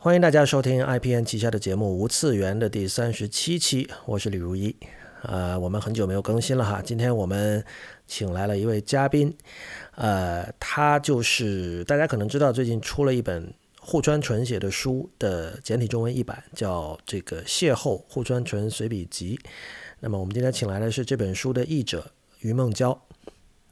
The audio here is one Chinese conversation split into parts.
欢迎大家收听 IPN 旗下的节目《无次元》的第三十七期，我是李如一。呃，我们很久没有更新了哈，今天我们请来了一位嘉宾，呃，他就是大家可能知道，最近出了一本户川纯写的书的简体中文译版，叫这个《邂逅户川纯随笔集》。那么我们今天请来的是这本书的译者于梦娇。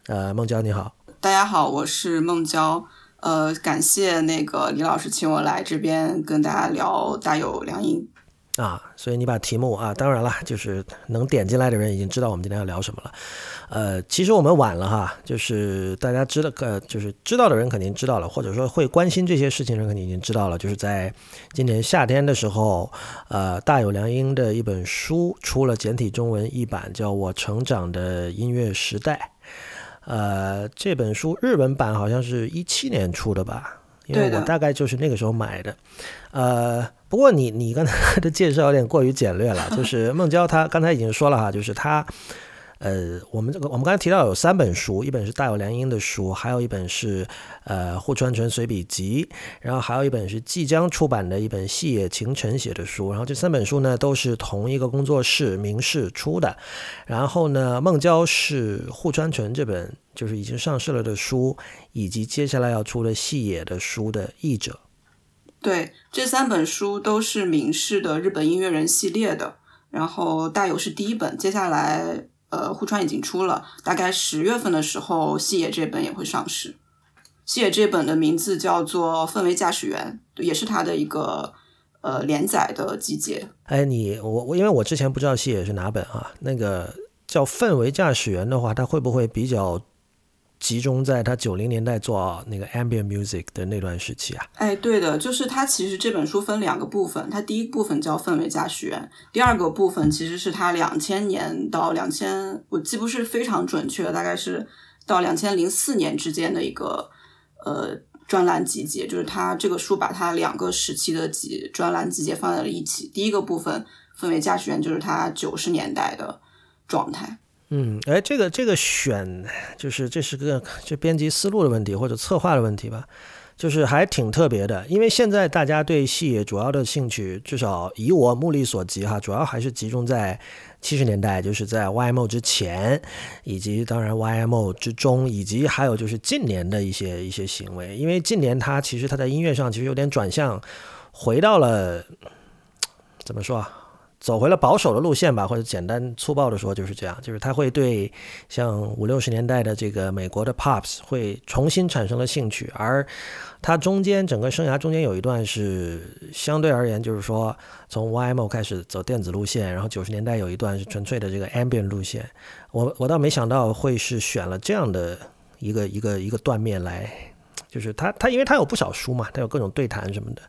呃，梦娇你好，大家好，我是梦娇。呃，感谢那个李老师请我来这边跟大家聊大有良音啊，所以你把题目啊，当然了，就是能点进来的人已经知道我们今天要聊什么了。呃，其实我们晚了哈，就是大家知道，呃，就是知道的人肯定知道了，或者说会关心这些事情的人肯定已经知道了，就是在今年夏天的时候，呃，大有良音的一本书出了简体中文译版，叫《我成长的音乐时代》。呃，这本书日本版好像是一七年出的吧？因为我大概就是那个时候买的。呃，不过你你刚才的介绍有点过于简略了，就是孟郊他刚才已经说了哈，就是他。呃，我们这个我们刚才提到有三本书，一本是大有良音的书，还有一本是呃户川纯随笔集，然后还有一本是即将出版的一本细野晴臣写的书。然后这三本书呢都是同一个工作室明世出的。然后呢，孟郊是户川纯这本就是已经上市了的书，以及接下来要出的细野的书的译者。对，这三本书都是明世的日本音乐人系列的。然后大有是第一本，接下来。呃，户川已经出了，大概十月份的时候，细野这本也会上市。细野这本的名字叫做《氛围驾驶员》，也是他的一个呃连载的集结。哎，你我我，因为我之前不知道细野是哪本啊，那个叫《氛围驾驶员》的话，它会不会比较？集中在他九零年代做那个 ambient music 的那段时期啊，哎，对的，就是他其实这本书分两个部分，他第一部分叫氛围驾驶员，第二个部分其实是他两千年到两千，我记不是非常准确，大概是到两千零四年之间的一个呃专栏集结，就是他这个书把他两个时期的集专栏集结放在了一起，第一个部分氛围驾驶员就是他九十年代的状态。嗯，哎，这个这个选就是这是个这编辑思路的问题或者策划的问题吧，就是还挺特别的。因为现在大家对戏主要的兴趣，至少以我目力所及哈，主要还是集中在七十年代，就是在 YMO 之前，以及当然 YMO 之中，以及还有就是近年的一些一些行为。因为近年它其实它在音乐上其实有点转向，回到了怎么说啊？走回了保守的路线吧，或者简单粗暴的说就是这样，就是他会对像五六十年代的这个美国的 pops 会重新产生了兴趣，而他中间整个生涯中间有一段是相对而言，就是说从 YMO 开始走电子路线，然后九十年代有一段是纯粹的这个 ambient 路线。我我倒没想到会是选了这样的一个一个一个断面来，就是他他因为他有不少书嘛，他有各种对谈什么的，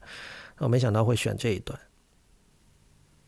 我没想到会选这一段。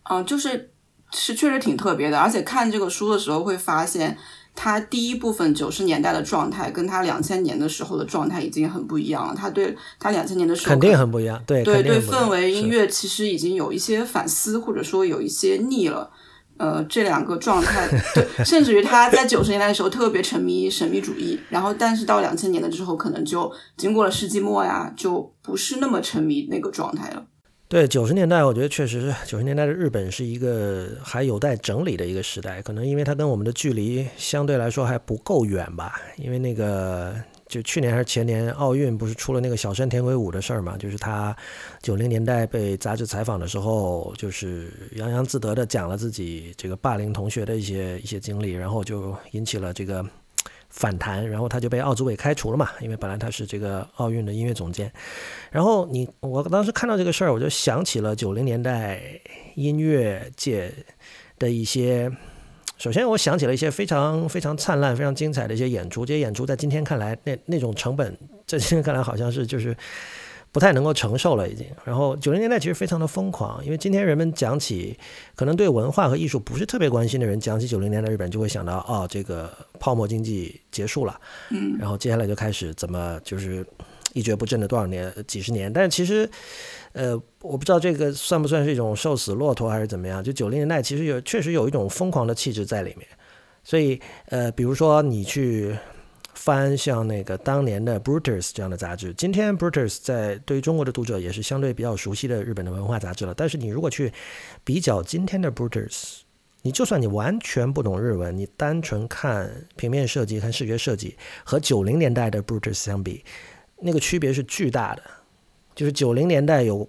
嗯，就是是确实挺特别的，而且看这个书的时候会发现，他第一部分九十年代的状态跟他两千年的时候的状态已经很不一样了。他对他两千年的时候肯定很不一样，对对对，氛围音乐其实已经有一些反思，或者说有一些腻了。呃，这两个状态，对，甚至于他在九十年代的时候特别沉迷神秘主义，然后但是到两千年的之后，可能就经过了世纪末呀，就不是那么沉迷那个状态了。对九十年代，我觉得确实是九十年代的日本是一个还有待整理的一个时代，可能因为它跟我们的距离相对来说还不够远吧。因为那个就去年还是前年奥运不是出了那个小山田圭吾的事儿嘛，就是他九零年代被杂志采访的时候，就是洋洋自得的讲了自己这个霸凌同学的一些一些经历，然后就引起了这个。反弹，然后他就被奥组委开除了嘛，因为本来他是这个奥运的音乐总监。然后你，我当时看到这个事儿，我就想起了九零年代音乐界的一些。首先，我想起了一些非常非常灿烂、非常精彩的一些演出。这些演出在今天看来，那那种成本，在今天看来好像是就是。不太能够承受了，已经。然后九零年代其实非常的疯狂，因为今天人们讲起可能对文化和艺术不是特别关心的人，讲起九零年代日本就会想到，哦，这个泡沫经济结束了，嗯，然后接下来就开始怎么就是一蹶不振的多少年、几十年。但是其实，呃，我不知道这个算不算是一种瘦死骆驼还是怎么样。就九零年代其实有确实有一种疯狂的气质在里面，所以呃，比如说你去。翻像那个当年的 Brutus 这样的杂志。今天 Brutus 在对于中国的读者也是相对比较熟悉的日本的文化杂志了。但是你如果去比较今天的 Brutus，你就算你完全不懂日文，你单纯看平面设计、看视觉设计，和九零年代的 Brutus 相比，那个区别是巨大的。就是九零年代有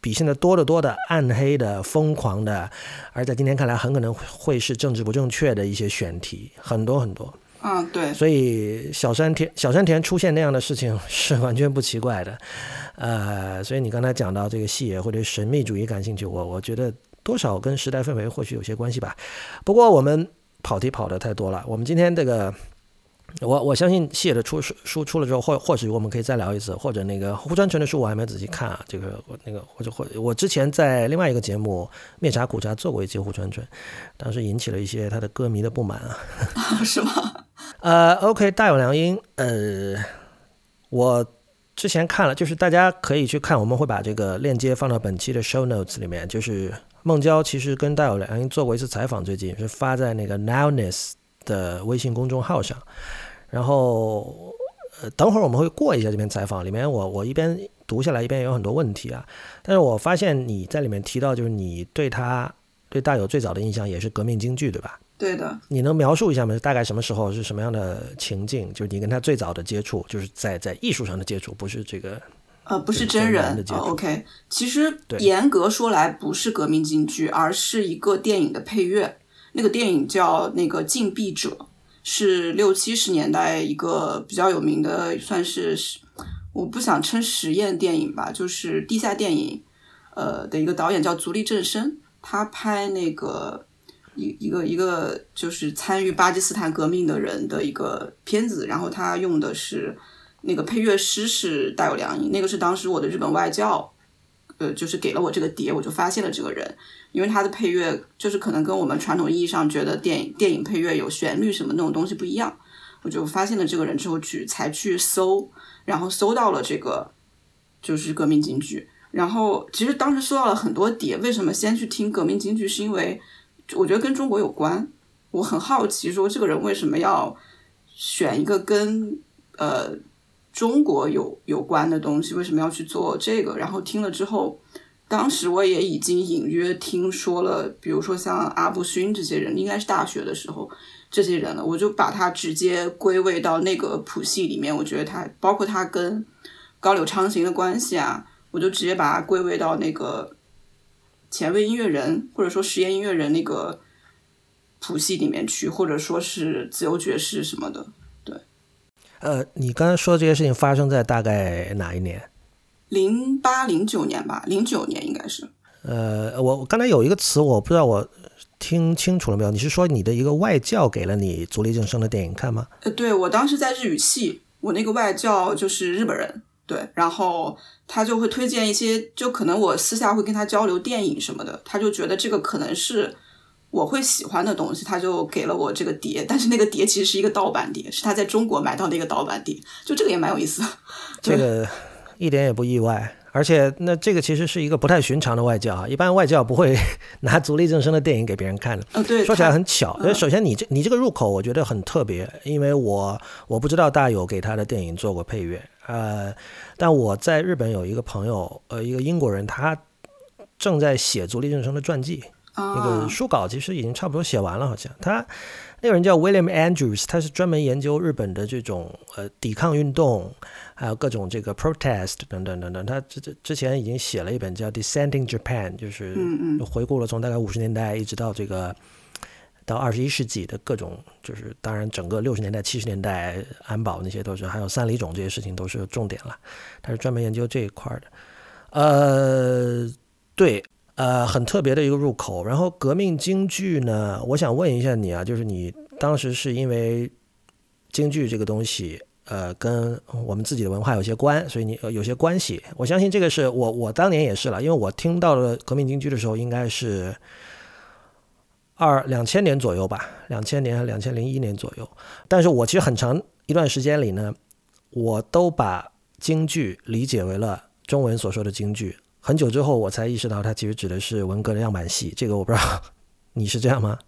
比现在多得多的暗黑的、疯狂的，而在今天看来很可能会是政治不正确的一些选题，很多很多。嗯，对，所以小山田小山田出现那样的事情 是完全不奇怪的，呃，所以你刚才讲到这个戏也会对神秘主义感兴趣，我我觉得多少跟时代氛围或许有些关系吧。不过我们跑题跑的太多了，我们今天这个。我我相信谢的出书书出了之后，或或许我们可以再聊一次，或者那个胡川纯的书我还没仔细看啊，这个我那个或者或我之前在另外一个节目《灭茶苦茶》做过一期胡川纯，当时引起了一些他的歌迷的不满啊，是吗？呃，OK，大有良音，呃，我之前看了，就是大家可以去看，我们会把这个链接放到本期的 show notes 里面，就是孟郊其实跟大有良音做过一次采访，最近是发在那个 Nowness 的微信公众号上。然后，呃，等会儿我们会过一下这篇采访，里面我我一边读下来，一边有很多问题啊。但是我发现你在里面提到，就是你对他对大有最早的印象也是革命京剧，对吧？对的。你能描述一下吗？大概什么时候是什么样的情境？就是你跟他最早的接触，就是在在艺术上的接触，不是这个呃，不是真人。OK，其实严格说来不是革命京剧，而是一个电影的配乐。那个电影叫那个《禁闭者》。是六七十年代一个比较有名的，算是我不想称实验电影吧，就是地下电影，呃的一个导演叫足利正生，他拍那个一一个一个就是参与巴基斯坦革命的人的一个片子，然后他用的是那个配乐师是大有良音，那个是当时我的日本外教。呃，就是给了我这个碟，我就发现了这个人，因为他的配乐就是可能跟我们传统意义上觉得电影电影配乐有旋律什么那种东西不一样，我就发现了这个人之后去才去搜，然后搜到了这个就是革命京剧，然后其实当时搜到了很多碟，为什么先去听革命京剧？是因为我觉得跟中国有关，我很好奇说这个人为什么要选一个跟呃。中国有有关的东西为什么要去做这个？然后听了之后，当时我也已经隐约听说了，比如说像阿部勋这些人，应该是大学的时候这些人了，我就把他直接归位到那个谱系里面。我觉得他包括他跟高柳昌行的关系啊，我就直接把它归位到那个前卫音乐人或者说实验音乐人那个谱系里面去，或者说是自由爵士什么的。对呃，你刚才说的这些事情发生在大概哪一年？零八零九年吧，零九年应该是。呃，我我刚才有一个词，我不知道我听清楚了没有？你是说你的一个外教给了你足利正生的电影看吗？呃，对，我当时在日语系，我那个外教就是日本人，对，然后他就会推荐一些，就可能我私下会跟他交流电影什么的，他就觉得这个可能是。我会喜欢的东西，他就给了我这个碟，但是那个碟其实是一个盗版碟，是他在中国买到的一个盗版碟，就这个也蛮有意思。这个一点也不意外，而且那这个其实是一个不太寻常的外教啊，一般外教不会 拿足利正生的电影给别人看的。嗯，对。说起来很巧，因为首先你这你这个入口我觉得很特别，因为我我不知道大有给他的电影做过配乐，呃，但我在日本有一个朋友，呃，一个英国人，他正在写足利正生的传记。那个书稿其实已经差不多写完了，好像他那个人叫 William Andrews，他是专门研究日本的这种呃抵抗运动，还有各种这个 protest 等等等等。他之之之前已经写了一本叫《Descending Japan》，就是回顾了从大概五十年代一直到这个到二十一世纪的各种，就是当然整个六十年代、七十年代安保那些都是，还有三里冢这些事情都是重点了。他是专门研究这一块的，呃，对。呃，很特别的一个入口。然后革命京剧呢，我想问一下你啊，就是你当时是因为京剧这个东西，呃，跟我们自己的文化有些关，所以你有些关系。我相信这个是我我当年也是了，因为我听到了革命京剧的时候，应该是二两千年左右吧，两千年两千零一年左右。但是我其实很长一段时间里呢，我都把京剧理解为了中文所说的京剧。很久之后，我才意识到它其实指的是文革的样板戏。这个我不知道，你是这样吗？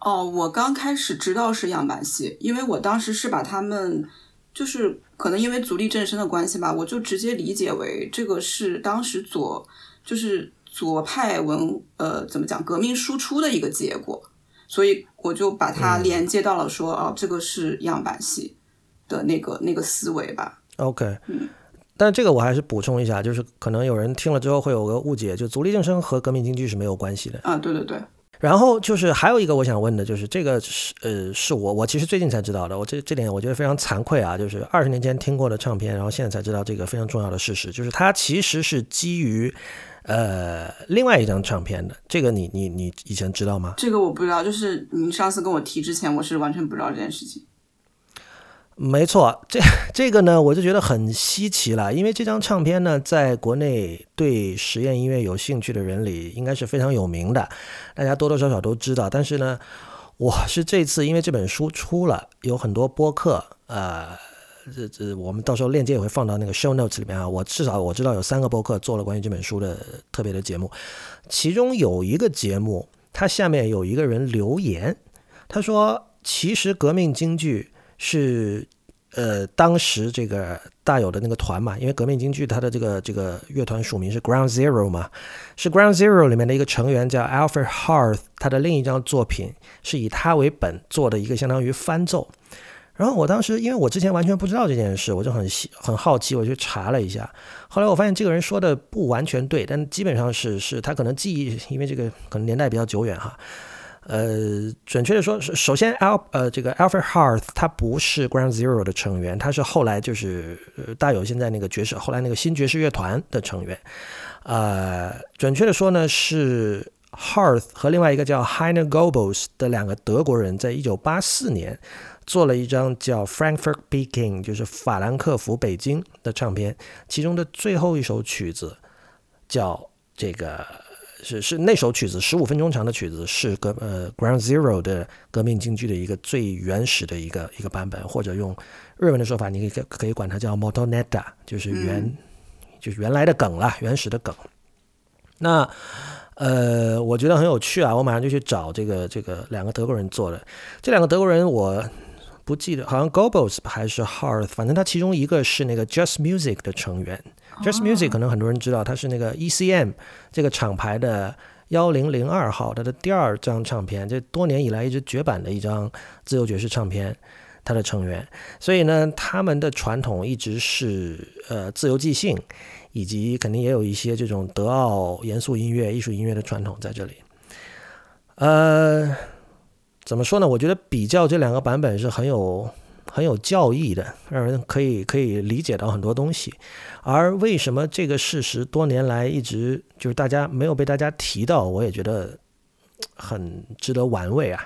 哦，我刚开始知道是样板戏，因为我当时是把他们，就是可能因为足利正生的关系吧，我就直接理解为这个是当时左，就是左派文，呃，怎么讲，革命输出的一个结果，所以我就把它连接到了说，哦，这个是样板戏的那个那个思维吧。OK，嗯。但这个我还是补充一下，就是可能有人听了之后会有个误解，就足利正生和革命京剧是没有关系的。啊，对对对，然后就是还有一个我想问的，就是这个是呃是我我其实最近才知道的，我这这点我觉得非常惭愧啊，就是二十年前听过的唱片，然后现在才知道这个非常重要的事实，就是它其实是基于呃另外一张唱片的，这个你你你以前知道吗？这个我不知道，就是您上次跟我提之前，我是完全不知道这件事情。没错，这这个呢，我就觉得很稀奇了，因为这张唱片呢，在国内对实验音乐有兴趣的人里，应该是非常有名的，大家多多少少都知道。但是呢，我是这次因为这本书出了，有很多播客，呃，这这我们到时候链接也会放到那个 show notes 里面啊。我至少我知道有三个播客做了关于这本书的特别的节目，其中有一个节目，它下面有一个人留言，他说，其实革命京剧。是呃，当时这个大有的那个团嘛，因为革命京剧它的这个这个乐团署名是 Ground Zero 嘛，是 Ground Zero 里面的一个成员叫 Alfred Harth，他的另一张作品是以他为本做的一个相当于翻奏。然后我当时因为我之前完全不知道这件事，我就很很好奇，我去查了一下。后来我发现这个人说的不完全对，但基本上是是他可能记忆，因为这个可能年代比较久远哈。呃，准确的说，首先 Al 呃这个 Alfred Harth 他不是 Ground Zero 的成员，他是后来就是呃大有现在那个爵士，后来那个新爵士乐团的成员。呃，准确的说呢，是 Harth 和另外一个叫 Heiner Goebbels 的两个德国人，在一九八四年做了一张叫 Frankfurt Peking，就是法兰克福北京的唱片，其中的最后一首曲子叫这个。是是那首曲子，十五分钟长的曲子，是革呃 Ground Zero 的革命京剧的一个最原始的一个一个版本，或者用日文的说法，你可以可以管它叫 Motonetta，就是原、嗯、就是原来的梗啦，原始的梗。那呃，我觉得很有趣啊，我马上就去找这个这个两个德国人做的，这两个德国人我不记得，好像 Goebbels 还是 Hearth，反正他其中一个是那个 Just Music 的成员。Just Music 可能很多人知道，它是那个 ECM 这个厂牌的幺零零二号，它的第二张唱片，这多年以来一直绝版的一张自由爵士唱片，它的成员。所以呢，他们的传统一直是呃自由即兴，以及肯定也有一些这种德奥严肃音乐、艺术音乐的传统在这里。呃，怎么说呢？我觉得比较这两个版本是很有。很有教义的，让人可以可以理解到很多东西。而为什么这个事实多年来一直就是大家没有被大家提到，我也觉得很值得玩味啊。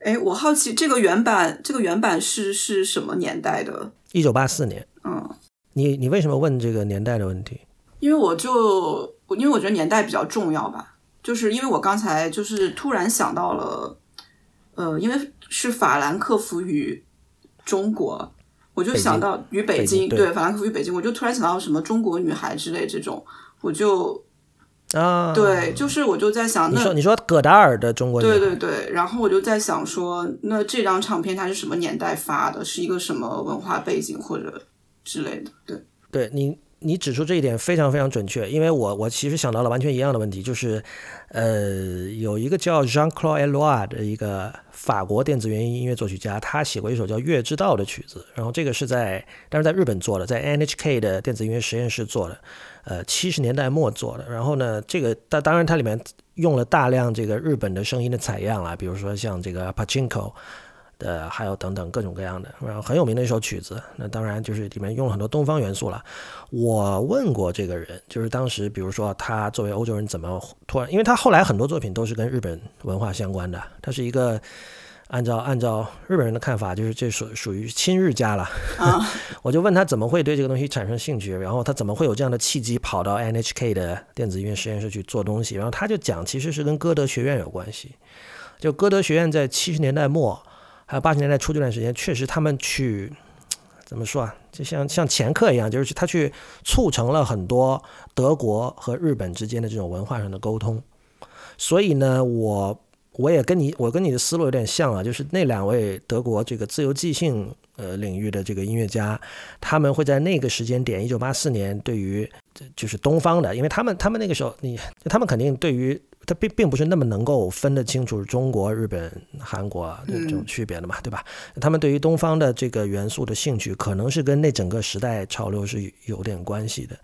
哎，我好奇这个原版，这个原版是是什么年代的？一九八四年。嗯，你你为什么问这个年代的问题？因为我就因为我觉得年代比较重要吧，就是因为我刚才就是突然想到了，呃，因为是法兰克福与。中国，我就想到与北京，对法兰克福与北京，我就突然想到什么中国女孩之类这种，我就啊，对，就是我就在想，你说你说葛达尔的中国女孩，对对对，然后我就在想说，那这张唱片它是什么年代发的，是一个什么文化背景或者之类的，对，对你。你指出这一点非常非常准确，因为我我其实想到了完全一样的问题，就是，呃，有一个叫 Jean-Claude Eloy 的一个法国电子原音音乐作曲家，他写过一首叫《月之道》的曲子，然后这个是在，但是在日本做的，在 NHK 的电子音乐实验室做的，呃，七十年代末做的，然后呢，这个当当然它里面用了大量这个日本的声音的采样啦，比如说像这个 Pachinko。的还有等等各种各样的，然后很有名的一首曲子。那当然就是里面用了很多东方元素了。我问过这个人，就是当时比如说他作为欧洲人怎么突然，因为他后来很多作品都是跟日本文化相关的。他是一个按照按照日本人的看法，就是这属属于亲日家了。我就问他怎么会对这个东西产生兴趣，然后他怎么会有这样的契机跑到 NHK 的电子音乐实验室去做东西。然后他就讲，其实是跟歌德学院有关系。就歌德学院在七十年代末。还有八十年代初这段时间，确实他们去怎么说啊？就像像前客一样，就是他去促成了很多德国和日本之间的这种文化上的沟通。所以呢，我我也跟你我跟你的思路有点像啊，就是那两位德国这个自由即兴呃领域的这个音乐家，他们会在那个时间点，一九八四年，对于就是东方的，因为他们他们那个时候，你他们肯定对于他并并不是那么能够分得清楚中国、日本、韩国的这种区别的嘛，对吧？他们对于东方的这个元素的兴趣，可能是跟那整个时代潮流是有点关系的。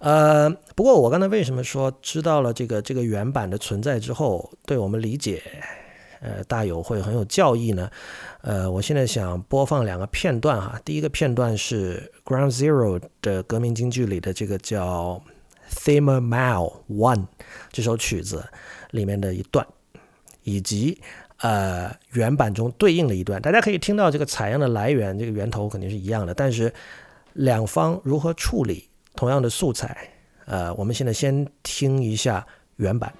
呃，不过我刚才为什么说知道了这个这个原版的存在之后，对我们理解，呃，大有会很有教益呢？呃，我现在想播放两个片段哈。第一个片段是《Ground Zero》的革命京剧里的这个叫《Thema Mile One》这首曲子里面的一段，以及呃原版中对应的一段。大家可以听到这个采样的来源，这个源头肯定是一样的，但是两方如何处理？同样的素材，呃，我们现在先听一下原版。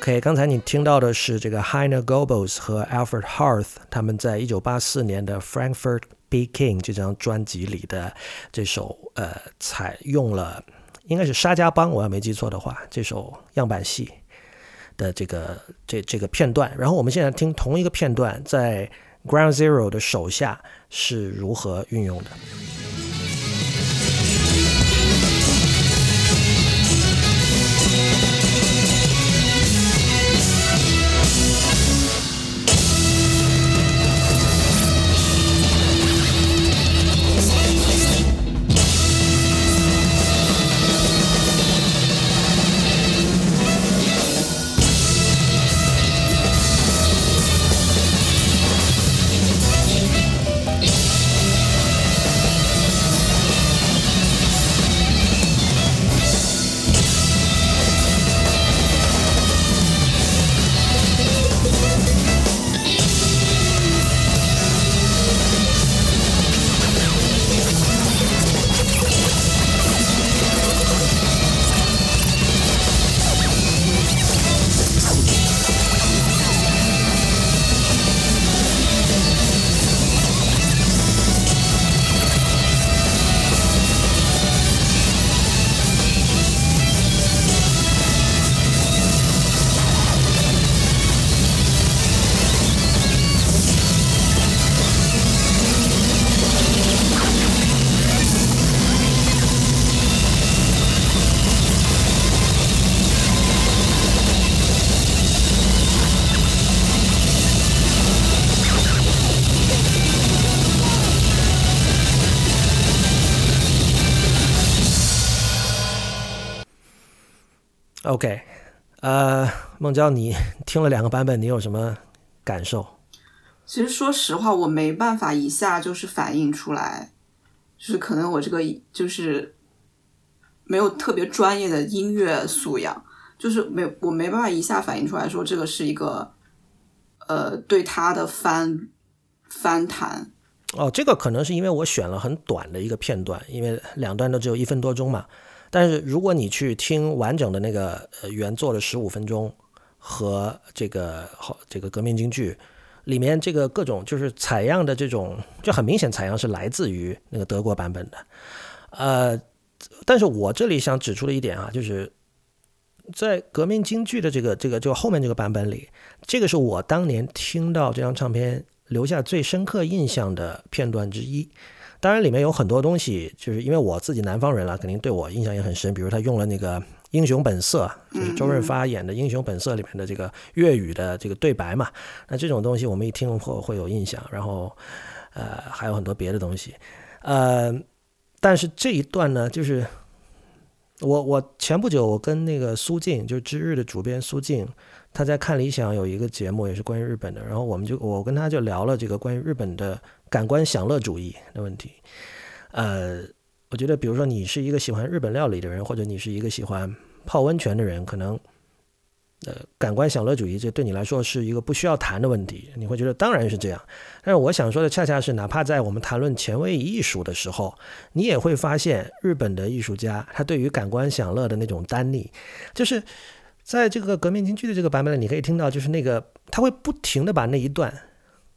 OK，刚才你听到的是这个 Heine Goebbels 和 Alfred Harth 他们在一九八四年的 Frankfurt B King 这张专辑里的这首呃，采用了应该是沙家浜，我要没记错的话，这首样板戏的这个这这个片段。然后我们现在听同一个片段，在 Ground Zero 的手下是如何运用的。OK，呃，孟娇，你听了两个版本，你有什么感受？其实说实话，我没办法一下就是反映出来，就是可能我这个就是没有特别专业的音乐素养，就是没我没办法一下反映出来说这个是一个呃对他的翻翻弹。哦，这个可能是因为我选了很短的一个片段，因为两段都只有一分多钟嘛。但是如果你去听完整的那个呃原作的十五分钟和这个好这个革命京剧里面这个各种就是采样的这种就很明显采样是来自于那个德国版本的，呃，但是我这里想指出的一点啊，就是在革命京剧的这个这个就后面这个版本里，这个是我当年听到这张唱片留下最深刻印象的片段之一。当然，里面有很多东西，就是因为我自己南方人了，肯定对我印象也很深。比如他用了那个英雄本色》，就是周润发演的《英雄本色》里面的这个粤语的这个对白嘛。那这种东西我们一听会会有印象，然后呃还有很多别的东西，呃，但是这一段呢，就是我我前不久我跟那个苏静，就是知日的主编苏静。他在看理想有一个节目，也是关于日本的，然后我们就我跟他就聊了这个关于日本的感官享乐主义的问题。呃，我觉得，比如说你是一个喜欢日本料理的人，或者你是一个喜欢泡温泉的人，可能呃感官享乐主义这对你来说是一个不需要谈的问题，你会觉得当然是这样。但是我想说的恰恰是，哪怕在我们谈论前卫艺术的时候，你也会发现日本的艺术家他对于感官享乐的那种单逆，就是。在这个革命京剧的这个版本里，你可以听到，就是那个他会不停的把那一段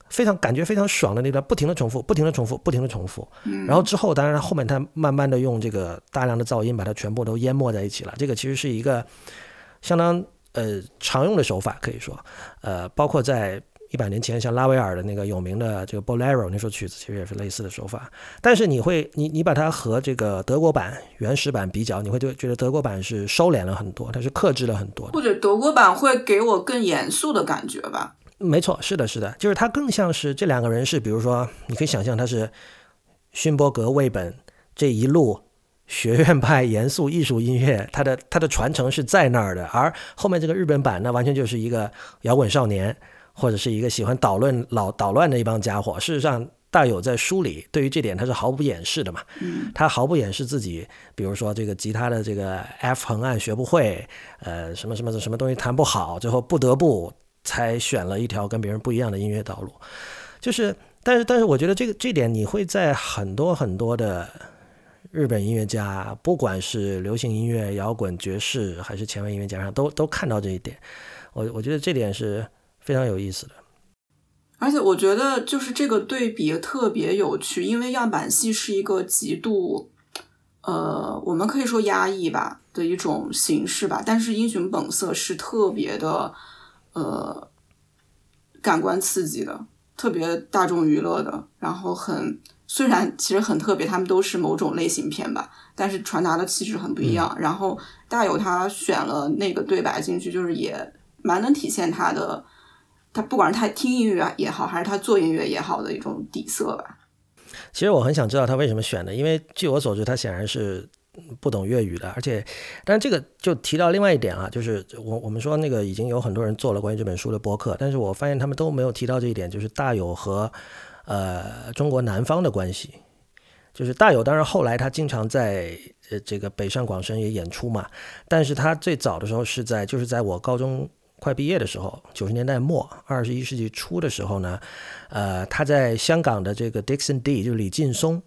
非常感觉非常爽的那段不停的重复，不停的重复，不停的重复。然后之后，当然后面他慢慢的用这个大量的噪音把它全部都淹没在一起了。这个其实是一个相当呃常用的手法，可以说，呃，包括在。一百年前，像拉威尔的那个有名的这个 Bolero 那首曲子，其实也是类似的手法。但是你会，你你把它和这个德国版原始版比较，你会觉觉得德国版是收敛了很多，它是克制了很多。或者德国版会给我更严肃的感觉吧？没错，是的，是的，就是它更像是这两个人是，比如说，你可以想象他是勋伯格、魏本这一路学院派严肃艺术音乐，它的它的传承是在那儿的，而后面这个日本版那完全就是一个摇滚少年。或者是一个喜欢捣乱、老捣乱的一帮家伙。事实上，大有在书里对于这点他是毫不掩饰的嘛。他毫不掩饰自己，比如说这个吉他的这个 F 横按学不会，呃，什么什么什么东西弹不好，最后不得不才选了一条跟别人不一样的音乐道路。就是，但是，但是，我觉得这个这点你会在很多很多的日本音乐家，不管是流行音乐、摇滚、爵士，还是前卫音乐家上，都都看到这一点。我我觉得这点是。非常有意思的，而且我觉得就是这个对比特别有趣，因为样板戏是一个极度，呃，我们可以说压抑吧的一种形式吧，但是英雄本色是特别的，呃，感官刺激的，特别大众娱乐的，然后很虽然其实很特别，他们都是某种类型片吧，但是传达的气质很不一样。然后大有他选了那个对白进去，就是也蛮能体现他的。他不管是他听音乐也好，还是他做音乐也好的一种底色吧。其实我很想知道他为什么选的，因为据我所知，他显然是不懂粤语的。而且，但这个就提到另外一点啊，就是我我们说那个已经有很多人做了关于这本书的播客，但是我发现他们都没有提到这一点，就是大有和呃中国南方的关系。就是大有，当然后来他经常在呃这个北上广深也演出嘛，但是他最早的时候是在就是在我高中。快毕业的时候，九十年代末、二十一世纪初的时候呢，呃，他在香港的这个 Dixon D，就是李劲松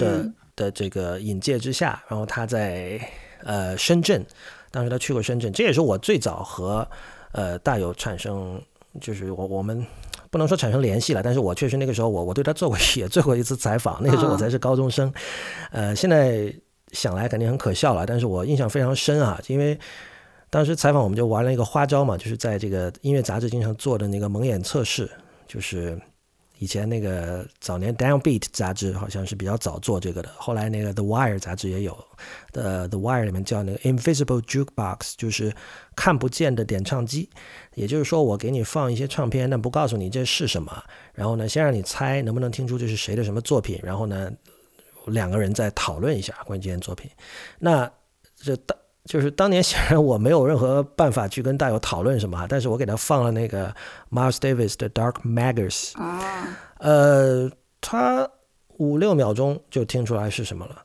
的的这个引介之下，然后他在呃深圳，当时他去过深圳，这也是我最早和呃大有产生，就是我我们不能说产生联系了，但是我确实那个时候我我对他做过 也做过一次采访，那个时候我才是高中生，呃，现在想来肯定很可笑了，但是我印象非常深啊，因为。当时采访我们就玩了一个花招嘛，就是在这个音乐杂志经常做的那个蒙眼测试，就是以前那个早年 Downbeat 杂志好像是比较早做这个的，后来那个 The Wire 杂志也有，的 The Wire 里面叫那个 Invisible Jukebox，就是看不见的点唱机，也就是说我给你放一些唱片，但不告诉你这是什么，然后呢先让你猜能不能听出这是谁的什么作品，然后呢两个人再讨论一下关于这件作品，那这当。就是当年 显然我没有任何办法去跟大友讨论什么，但是我给他放了那个 Miles Davis 的 Dark Matters，啊，呃，他五六秒钟就听出来是什么了，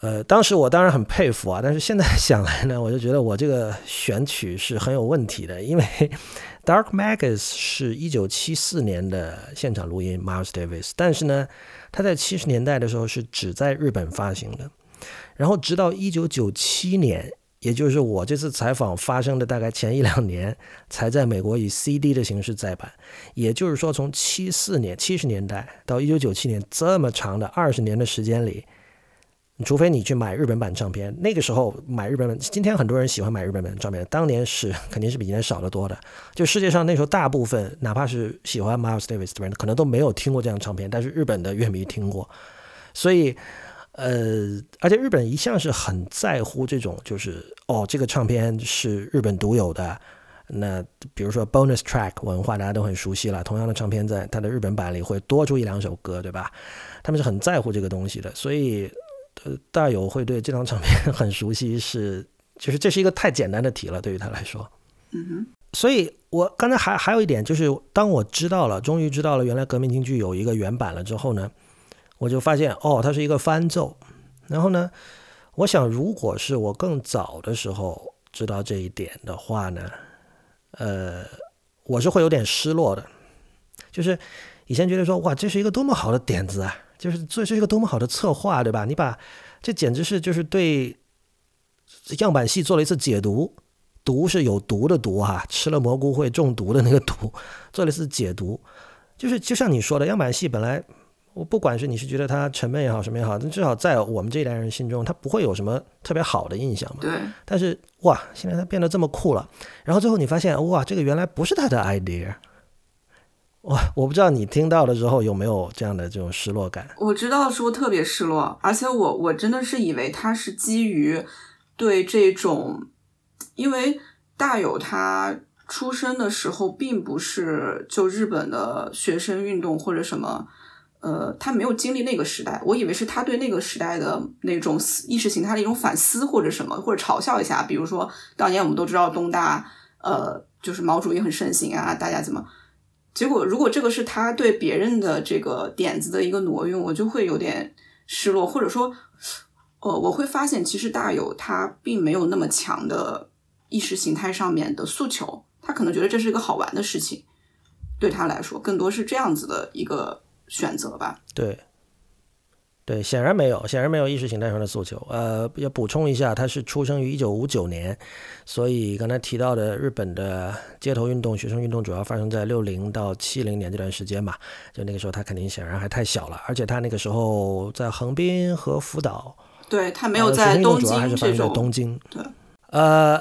呃，当时我当然很佩服啊，但是现在 想来呢，我就觉得我这个选曲是很有问题的，因为 Dark Matters 是一九七四年的现场录音 Miles Davis，但是呢，他在七十年代的时候是只在日本发行的。然后直到一九九七年，也就是我这次采访发生的大概前一两年，才在美国以 CD 的形式再版。也就是说，从七四年七十年代到一九九七年这么长的二十年的时间里，除非你去买日本版唱片，那个时候买日本版，今天很多人喜欢买日本版唱片，当年是肯定是比今天少得多的。就世界上那时候大部分，哪怕是喜欢 Miles Davis 的人，可能都没有听过这样唱片，但是日本的乐迷听过，所以。呃，而且日本一向是很在乎这种，就是哦，这个唱片是日本独有的。那比如说 bonus track 文化，大家都很熟悉了。同样的唱片，在它的日本版里会多出一两首歌，对吧？他们是很在乎这个东西的，所以呃，大友会对这张唱片很熟悉，是就是这是一个太简单的题了，对于他来说。嗯哼。所以我刚才还还有一点，就是当我知道了，终于知道了原来革命京剧有一个原版了之后呢，我就发现哦，它是一个翻奏。然后呢，我想如果是我更早的时候知道这一点的话呢。呃，我是会有点失落的，就是以前觉得说哇，这是一个多么好的点子啊，就是这是一个多么好的策划，对吧？你把这简直是就是对样板戏做了一次解读，毒是有毒的毒哈，吃了蘑菇会中毒的那个毒，做了一次解读，就是就像你说的，样板戏本来。我不管是你是觉得它沉闷也好，什么也好，但至少在我们这一代人心中，它不会有什么特别好的印象嘛。对。但是哇，现在它变得这么酷了，然后最后你发现哇，这个原来不是他的 idea。哇，我不知道你听到了之后有没有这样的这种失落感。我知道的时候特别失落，而且我我真的是以为他是基于对这种，因为大有他出生的时候并不是就日本的学生运动或者什么。呃，他没有经历那个时代，我以为是他对那个时代的那种意识形态的一种反思或者什么，或者嘲笑一下。比如说，当年我们都知道东大，呃，就是毛主义很盛行啊，大家怎么？结果如果这个是他对别人的这个点子的一个挪用，我就会有点失落，或者说，呃，我会发现其实大有他并没有那么强的意识形态上面的诉求，他可能觉得这是一个好玩的事情，对他来说更多是这样子的一个。选择吧，对，对，显然没有，显然没有意识形态上的诉求。呃，要补充一下，他是出生于一九五九年，所以刚才提到的日本的街头运动、学生运动主要发生在六零到七零年这段时间吧，就那个时候他肯定显然还太小了，而且他那个时候在横滨和福岛，对他没有在东京，主要还是发生在东京。对，呃，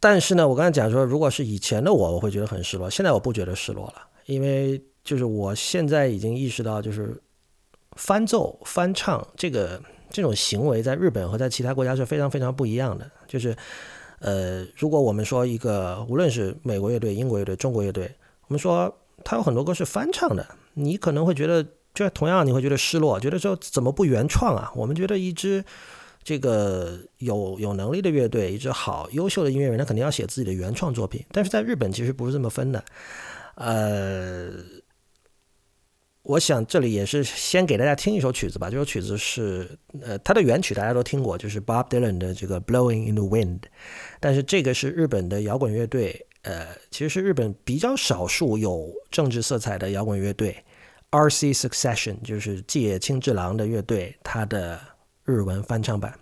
但是呢，我刚才讲说，如果是以前的我，我会觉得很失落，现在我不觉得失落了，因为。就是我现在已经意识到，就是翻奏、翻唱这个这种行为，在日本和在其他国家是非常非常不一样的。就是，呃，如果我们说一个，无论是美国乐队、英国乐队、中国乐队，我们说他有很多歌是翻唱的，你可能会觉得，就同样你会觉得失落，觉得说怎么不原创啊？我们觉得一支这个有有能力的乐队，一支好优秀的音乐人，他肯定要写自己的原创作品。但是在日本其实不是这么分的，呃。我想这里也是先给大家听一首曲子吧。这首曲子是，呃，它的原曲大家都听过，就是 Bob Dylan 的这个《Blowing in the Wind》。但是这个是日本的摇滚乐队，呃，其实是日本比较少数有政治色彩的摇滚乐队，R.C. Succession，就是纪野清治郎的乐队，它的日文翻唱版。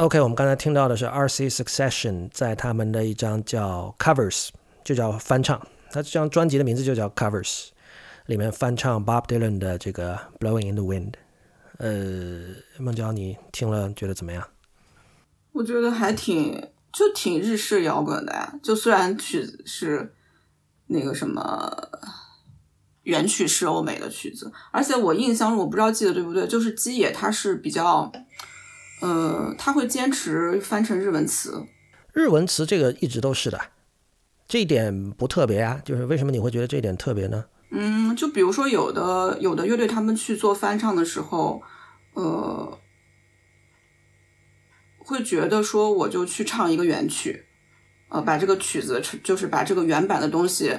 OK，我们刚才听到的是 R.C. Succession 在他们的一张叫 Covers，就叫翻唱。他这张专辑的名字就叫 Covers，里面翻唱 Bob Dylan 的这个 Blowing in the Wind。呃，孟娇，你听了觉得怎么样？我觉得还挺，就挺日式摇滚的呀。就虽然曲子是那个什么原曲是欧美的曲子，而且我印象中我不知道记得对不对，就是基野他是比较。呃，他会坚持翻成日文词。日文词这个一直都是的，这一点不特别啊。就是为什么你会觉得这一点特别呢？嗯，就比如说有的有的乐队他们去做翻唱的时候，呃，会觉得说我就去唱一个原曲，呃，把这个曲子就是把这个原版的东西，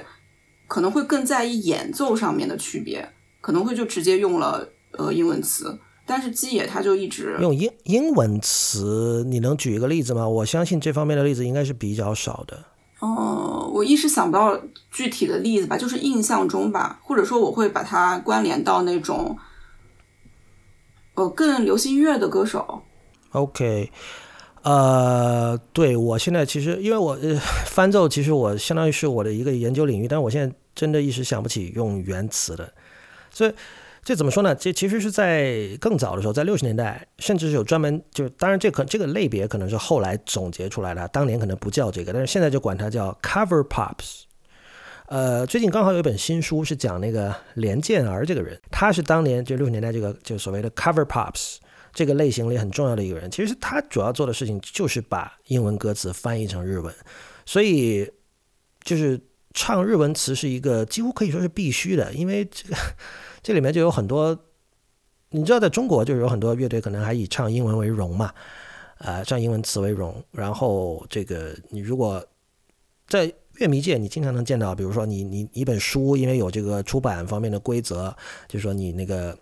可能会更在意演奏上面的区别，可能会就直接用了呃英文词。但是基野他就一直用英英文词，你能举一个例子吗？我相信这方面的例子应该是比较少的。哦，我一时想不到具体的例子吧，就是印象中吧，或者说我会把它关联到那种，呃，更流行音乐的歌手。OK，呃，对我现在其实因为我翻奏，其实我相当于是我的一个研究领域，但是我现在真的一时想不起用原词的，所以。这怎么说呢？这其实是在更早的时候，在六十年代，甚至是有专门就，当然这可这个类别可能是后来总结出来的，当年可能不叫这个，但是现在就管它叫 cover pops。呃，最近刚好有一本新书是讲那个连健儿这个人，他是当年就六十年代这个就所谓的 cover pops 这个类型里很重要的一个人。其实他主要做的事情就是把英文歌词翻译成日文，所以就是唱日文词是一个几乎可以说是必须的，因为这个。这里面就有很多，你知道，在中国就有很多乐队可能还以唱英文为荣嘛，呃，唱英文词为荣。然后这个你如果在乐迷界，你经常能见到，比如说你你一本书，因为有这个出版方面的规则，就是说你那个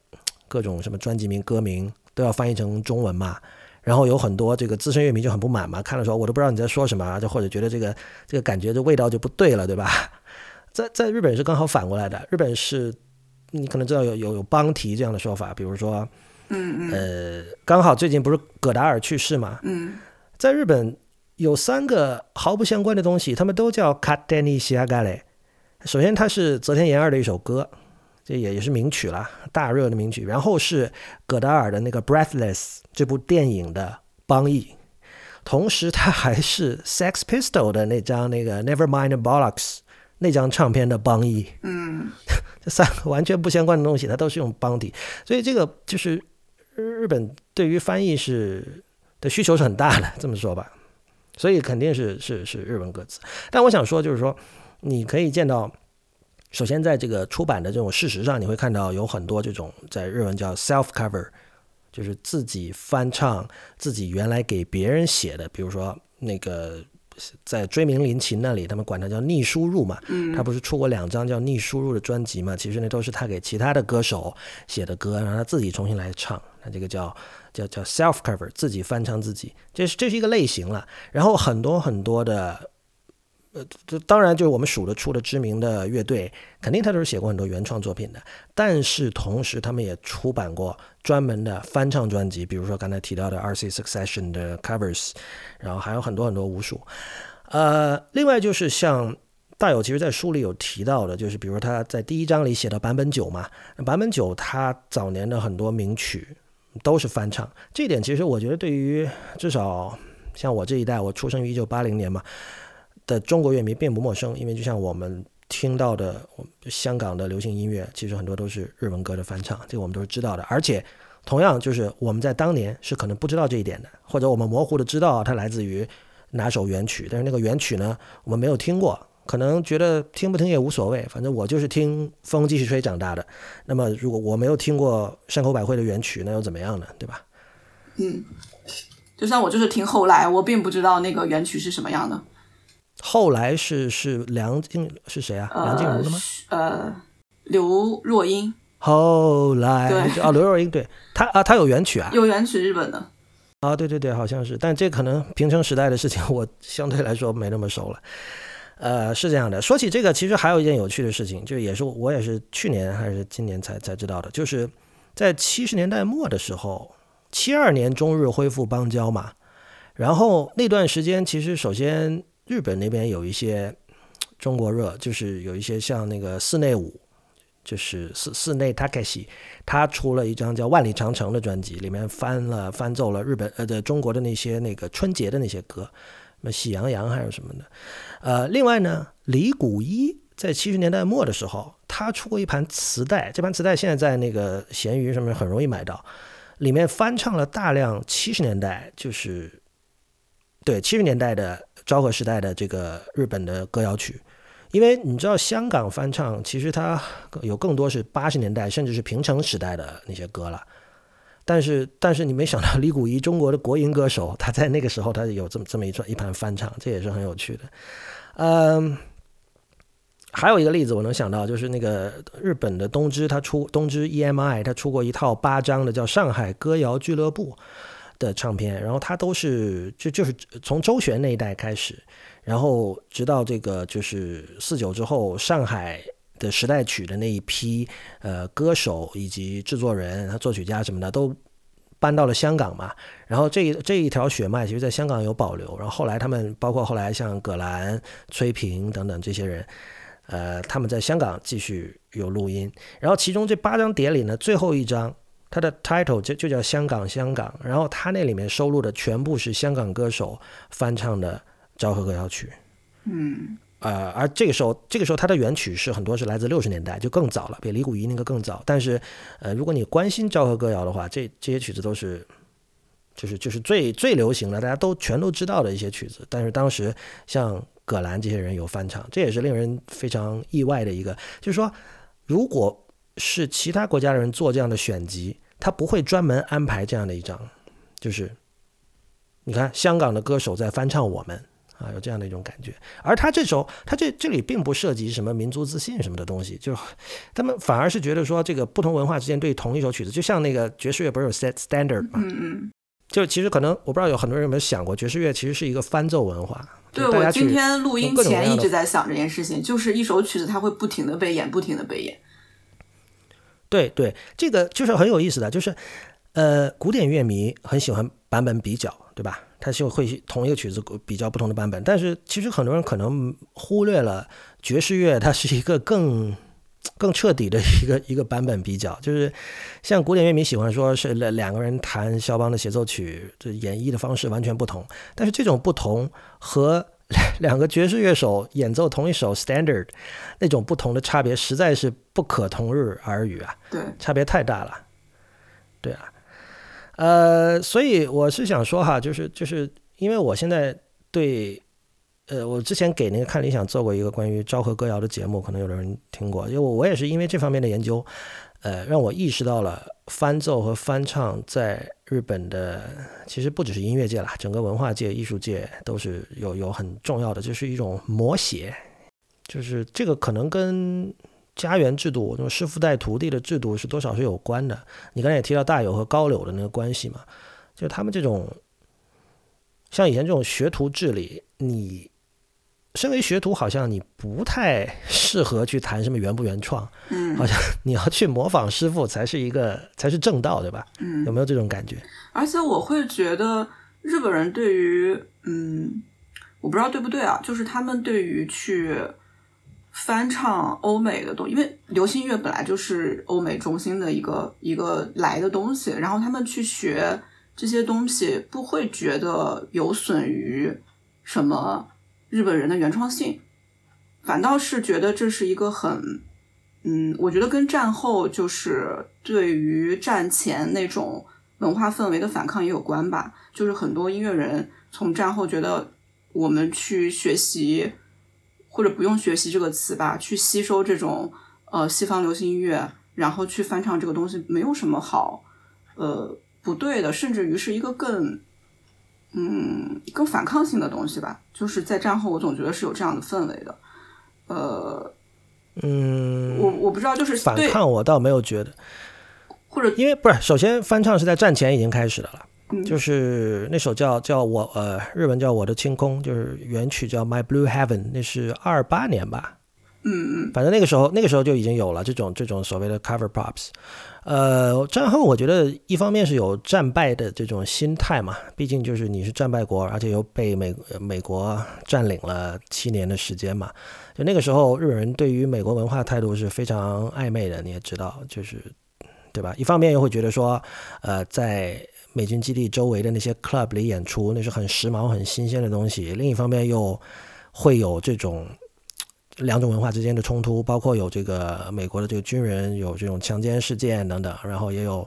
各种什么专辑名、歌名都要翻译成中文嘛。然后有很多这个资深乐迷就很不满嘛，看了说我都不知道你在说什么，就或者觉得这个这个感觉这味道就不对了，对吧？在在日本是刚好反过来的，日本是。你可能知道有有有邦提这样的说法，比如说，嗯嗯，呃，刚好最近不是葛达尔去世嘛，嗯，在日本有三个毫不相关的东西，他们都叫卡丹尼西亚嘎雷。首先，它是泽田研二的一首歌，这也也是名曲啦，大热的名曲。然后是葛达尔的那个《Breathless》这部电影的邦译，同时它还是 Sex Pistol 的那张那个《Nevermind Bollocks》那张唱片的邦译，嗯。这三个完全不相关的东西，它都是用邦体，所以这个就是日本对于翻译是的需求是很大的，这么说吧，所以肯定是是是日文歌词。但我想说，就是说你可以见到，首先在这个出版的这种事实上，你会看到有很多这种在日文叫 self cover，就是自己翻唱自己原来给别人写的，比如说那个。在追名林琴那里，他们管它叫逆输入嘛。嗯，他不是出过两张叫逆输入的专辑嘛？其实那都是他给其他的歌手写的歌，让他自己重新来唱。那这个叫叫叫 self cover，自己翻唱自己，这是这是一个类型了。然后很多很多的。呃，这当然就是我们数得出的知名的乐队，肯定他都是写过很多原创作品的。但是同时，他们也出版过专门的翻唱专辑，比如说刚才提到的 R.C. Succession 的 covers，然后还有很多很多无数。呃，另外就是像大友其实在书里有提到的，就是比如他在第一章里写的版本九嘛，版本九他早年的很多名曲都是翻唱。这一点其实我觉得对于至少像我这一代，我出生于一九八零年嘛。的中国乐迷并不陌生，因为就像我们听到的，香港的流行音乐其实很多都是日文歌的翻唱，这个我们都是知道的。而且，同样就是我们在当年是可能不知道这一点的，或者我们模糊的知道它来自于哪首原曲，但是那个原曲呢，我们没有听过，可能觉得听不听也无所谓，反正我就是听《风继续吹》长大的。那么，如果我没有听过山口百惠的原曲，那又怎么样呢？对吧？嗯，就像我就是听后来，我并不知道那个原曲是什么样的。后来是是梁静是谁啊？梁静茹的吗？呃，刘若英。后来对啊，刘若英对她啊，她有原曲啊，有原曲日本的啊，对对对，好像是，但这可能平成时代的事情，我相对来说没那么熟了。呃，是这样的，说起这个，其实还有一件有趣的事情，就也是我也是去年还是今年才才知道的，就是在七十年代末的时候，七二年中日恢复邦交嘛，然后那段时间其实首先。日本那边有一些中国热，就是有一些像那个寺内舞，就是寺寺内 Takeshi，他出了一张叫《万里长城》的专辑，里面翻了翻奏了日本呃的中国的那些那个春节的那些歌，什么喜羊羊还有什么的。呃，另外呢，李谷一在七十年代末的时候，他出过一盘磁带，这盘磁带现在在那个闲鱼上面很容易买到，里面翻唱了大量七十年代，就是对七十年代的。昭和时代的这个日本的歌谣曲，因为你知道香港翻唱其实它有更多是八十年代甚至是平成时代的那些歌了，但是但是你没想到李谷一中国的国营歌手，他在那个时候他有这么这么一串一盘翻唱，这也是很有趣的。嗯，还有一个例子我能想到就是那个日本的东芝，他出东芝 EMI，他出过一套八张的叫《上海歌谣俱乐部》的唱片，然后他都是就就是从周璇那一代开始。然后直到这个就是四九之后，上海的时代曲的那一批呃歌手以及制作人、作曲家什么的都搬到了香港嘛。然后这一这一条血脉其实在香港有保留。然后后来他们包括后来像葛兰、崔萍等等这些人，呃，他们在香港继续有录音。然后其中这八张碟里呢，最后一张它的 title 就就叫《香港香港》，然后它那里面收录的全部是香港歌手翻唱的。昭和歌谣曲，嗯，呃，而这个时候，这个时候它的原曲是很多是来自六十年代，就更早了，比李谷一那个更早。但是，呃，如果你关心昭和歌谣的话，这这些曲子都是，就是就是最最流行的，大家都全都知道的一些曲子。但是当时像葛兰这些人有翻唱，这也是令人非常意外的一个，就是说，如果是其他国家的人做这样的选集，他不会专门安排这样的一张，就是你看香港的歌手在翻唱我们。啊，有这样的一种感觉，而他这首，他这这里并不涉及什么民族自信什么的东西，就他们反而是觉得说，这个不同文化之间对同一首曲子，就像那个爵士乐不是有 set standard 吗？嗯嗯。就其实可能我不知道有很多人有没有想过，爵士乐其实是一个翻奏文化。对我今天录音前一直在想这件事情，就是一首曲子它会不停的被演，不停的被演。对对，这个就是很有意思的，就是呃，古典乐迷很喜欢版本比较，对吧？他就会同一个曲子比较不同的版本，但是其实很多人可能忽略了爵士乐，它是一个更更彻底的一个一个版本比较。就是像古典乐迷喜欢说是两两个人弹肖邦的协奏曲，这演绎的方式完全不同。但是这种不同和 两个爵士乐手演奏同一首 standard 那种不同的差别，实在是不可同日而语啊！对，差别太大了。对啊。呃，所以我是想说哈，就是就是因为我现在对，呃，我之前给那个看理想做过一个关于昭和歌谣的节目，可能有的人听过，因为我我也是因为这方面的研究，呃，让我意识到了翻奏和翻唱在日本的其实不只是音乐界啦，整个文化界、艺术界都是有有很重要的，就是一种摹写，就是这个可能跟。家园制度，那种师傅带徒弟的制度是多少是有关的。你刚才也提到大有和高柳的那个关系嘛，就他们这种，像以前这种学徒制里，你身为学徒，好像你不太适合去谈什么原不原创，嗯，好像你要去模仿师傅才是一个才是正道，对吧？嗯，有没有这种感觉？而且我会觉得日本人对于，嗯，我不知道对不对啊，就是他们对于去。翻唱欧美的东西，因为流行音乐本来就是欧美中心的一个一个来的东西，然后他们去学这些东西，不会觉得有损于什么日本人的原创性，反倒是觉得这是一个很，嗯，我觉得跟战后就是对于战前那种文化氛围的反抗也有关吧，就是很多音乐人从战后觉得我们去学习。或者不用学习这个词吧，去吸收这种呃西方流行音乐，然后去翻唱这个东西，没有什么好呃不对的，甚至于是一个更嗯更反抗性的东西吧。就是在战后，我总觉得是有这样的氛围的。呃，嗯，我我不知道，就是反抗，我倒没有觉得，或者因为不是，首先翻唱是在战前已经开始的了。就是那首叫叫我呃日文叫我的清空，就是原曲叫 My Blue Heaven，那是二八年吧。嗯嗯，反正那个时候那个时候就已经有了这种这种所谓的 cover props。呃，战后我觉得一方面是有战败的这种心态嘛，毕竟就是你是战败国，而且又被美美国占领了七年的时间嘛。就那个时候日本人对于美国文化态度是非常暧昧的，你也知道，就是对吧？一方面又会觉得说，呃，在美军基地周围的那些 club 里演出，那是很时髦、很新鲜的东西。另一方面，又会有这种两种文化之间的冲突，包括有这个美国的这个军人有这种强奸事件等等，然后也有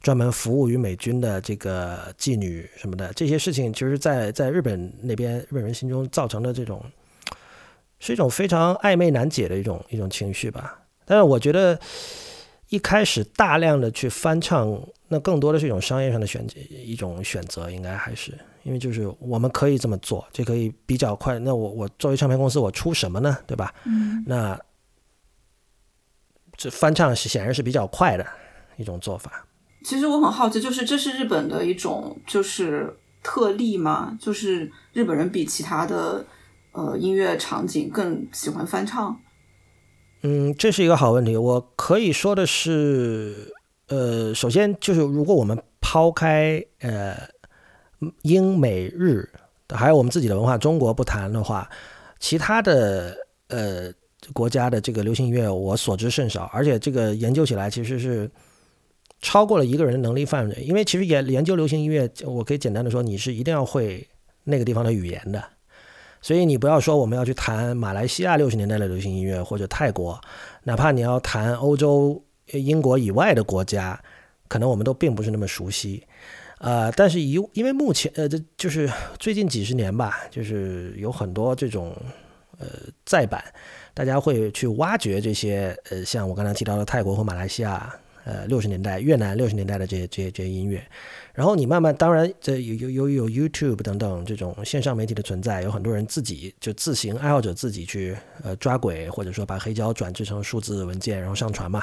专门服务于美军的这个妓女什么的。这些事情，其实，在在日本那边日本人心中造成的这种是一种非常暧昧难解的一种一种情绪吧。但是我觉得一开始大量的去翻唱，那更多的是一种商业上的选择一种选择，应该还是因为就是我们可以这么做，这可以比较快。那我我作为唱片公司，我出什么呢？对吧？嗯，那这翻唱是显然是比较快的一种做法。其实我很好奇，就是这是日本的一种就是特例吗？就是日本人比其他的呃音乐场景更喜欢翻唱？嗯，这是一个好问题。我可以说的是，呃，首先就是如果我们抛开呃英美日，还有我们自己的文化中国不谈的话，其他的呃国家的这个流行音乐我所知甚少，而且这个研究起来其实是。超过了一个人的能力范围，因为其实研研究流行音乐，我可以简单的说，你是一定要会那个地方的语言的。所以你不要说我们要去谈马来西亚六十年代的流行音乐或者泰国，哪怕你要谈欧洲、英国以外的国家，可能我们都并不是那么熟悉。呃，但是以因为目前呃，这就是最近几十年吧，就是有很多这种呃再版，大家会去挖掘这些呃，像我刚才提到的泰国和马来西亚。呃，六十年代越南六十年代的这些这些这些音乐，然后你慢慢，当然这有有有有 YouTube 等等这种线上媒体的存在，有很多人自己就自行爱好者自己去呃抓轨，或者说把黑胶转制成数字文件然后上传嘛。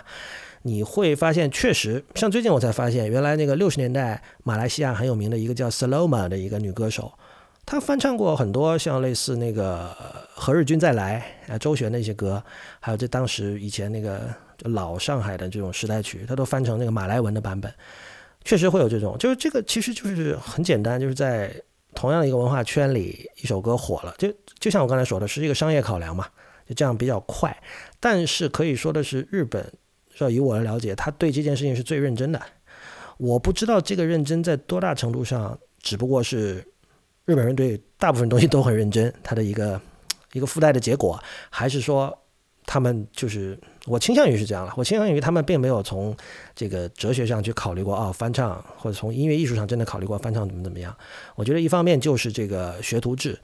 你会发现，确实像最近我才发现，原来那个六十年代马来西亚很有名的一个叫 Saloma 的一个女歌手，她翻唱过很多像类似那个何日君再来啊周璇那些歌，还有这当时以前那个。老上海的这种时代曲，她都翻成那个马来文的版本，确实会有这种，就是这个其实就是很简单，就是在同样的一个文化圈里，一首歌火了，就就像我刚才说的，是一个商业考量嘛，就这样比较快。但是可以说的是，日本，要以我的了解，他对这件事情是最认真的。我不知道这个认真在多大程度上，只不过是日本人对大部分东西都很认真，他的一个一个附带的结果，还是说？他们就是，我倾向于是这样了。我倾向于他们并没有从这个哲学上去考虑过啊，翻唱或者从音乐艺术上真的考虑过翻唱怎么怎么样。我觉得一方面就是这个学徒制，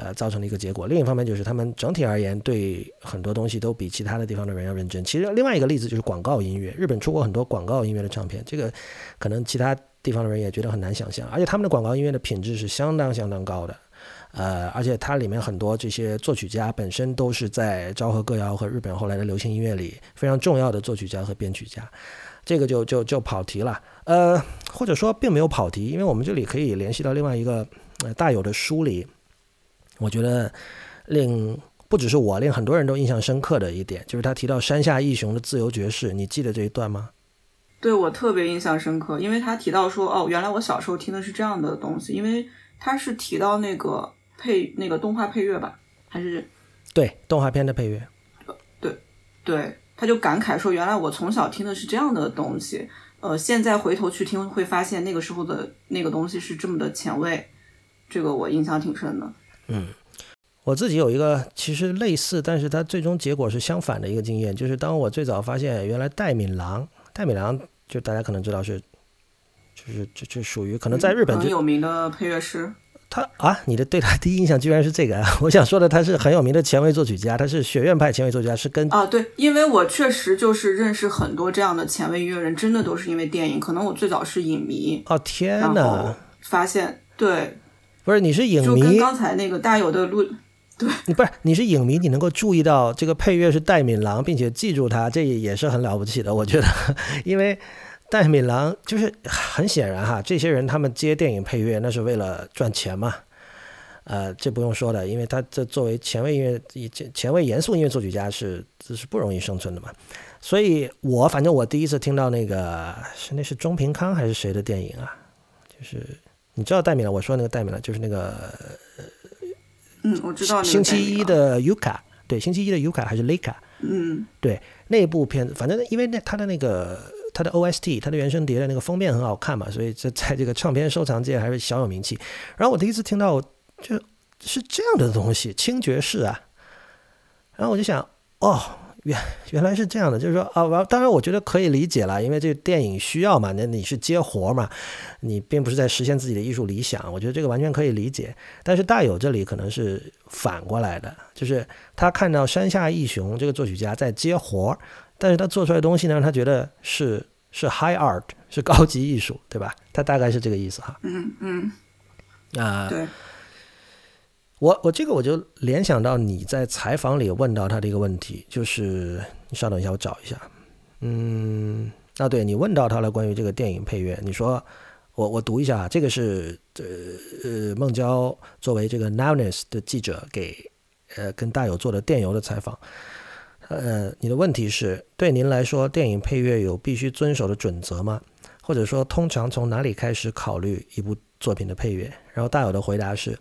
呃，造成的一个结果；另一方面就是他们整体而言对很多东西都比其他的地方的人要认真。其实另外一个例子就是广告音乐，日本出过很多广告音乐的唱片，这个可能其他地方的人也觉得很难想象，而且他们的广告音乐的品质是相当相当高的。呃，而且它里面很多这些作曲家本身都是在昭和歌谣和日本后来的流行音乐里非常重要的作曲家和编曲家，这个就就就跑题了。呃，或者说并没有跑题，因为我们这里可以联系到另外一个大有的书里，我觉得令不只是我，令很多人都印象深刻的一点，就是他提到山下义雄的自由爵士，你记得这一段吗？对我特别印象深刻，因为他提到说，哦，原来我小时候听的是这样的东西，因为他是提到那个。配那个动画配乐吧，还是对动画片的配乐？对对，他就感慨说：“原来我从小听的是这样的东西，呃，现在回头去听，会发现那个时候的那个东西是这么的前卫。”这个我印象挺深的。嗯，我自己有一个其实类似，但是它最终结果是相反的一个经验，就是当我最早发现原来戴敏郎，戴敏郎就大家可能知道是，就是就就属于可能在日本很有名的配乐师。他啊，你的对他第一印象居然是这个啊？我想说的，他是很有名的前卫作曲家，他是学院派前卫作曲家，是跟啊对，因为我确实就是认识很多这样的前卫音乐人，真的都是因为电影。可能我最早是影迷哦，天哪！发现对，不是你是影迷，就跟刚才那个大有的录，对你不是你是影迷，你能够注意到这个配乐是戴敏郎，并且记住他，这也是很了不起的，我觉得，因为。戴敏郎就是很显然哈，这些人他们接电影配乐那是为了赚钱嘛，呃，这不用说的，因为他这作为前卫音乐、前前卫严肃音乐作曲家是这是不容易生存的嘛。所以我反正我第一次听到那个是那是钟平康还是谁的电影啊？就是你知道戴米了，我说那个戴米了就是那个，嗯，我知道。星期一的 Yuka，对，星期一的 Yuka 还是 Lika？嗯，对，那部片子，反正因为那他的那个。他的 OST，他的原声碟的那个封面很好看嘛，所以这在这个唱片收藏界还是小有名气。然后我第一次听到，就是这样的东西，轻爵士啊。然后我就想，哦，原原来是这样的，就是说啊，完，当然我觉得可以理解了，因为这个电影需要嘛，那你是接活嘛，你并不是在实现自己的艺术理想，我觉得这个完全可以理解。但是大有这里可能是反过来的，就是他看到山下义雄这个作曲家在接活，但是他做出来的东西呢，他觉得是是 high art，是高级艺术，对吧？他大概是这个意思哈。嗯嗯，啊，对。我我这个我就联想到你在采访里问到他的一个问题，就是你稍等一下，我找一下。嗯，啊，对你问到他了，关于这个电影配乐，你说我我读一下，这个是呃呃孟郊作为这个 Nowness 的记者给呃跟大友做的电邮的采访。呃，你的问题是对您来说，电影配乐有必须遵守的准则吗？或者说，通常从哪里开始考虑一部作品的配乐？然后大友的回答是。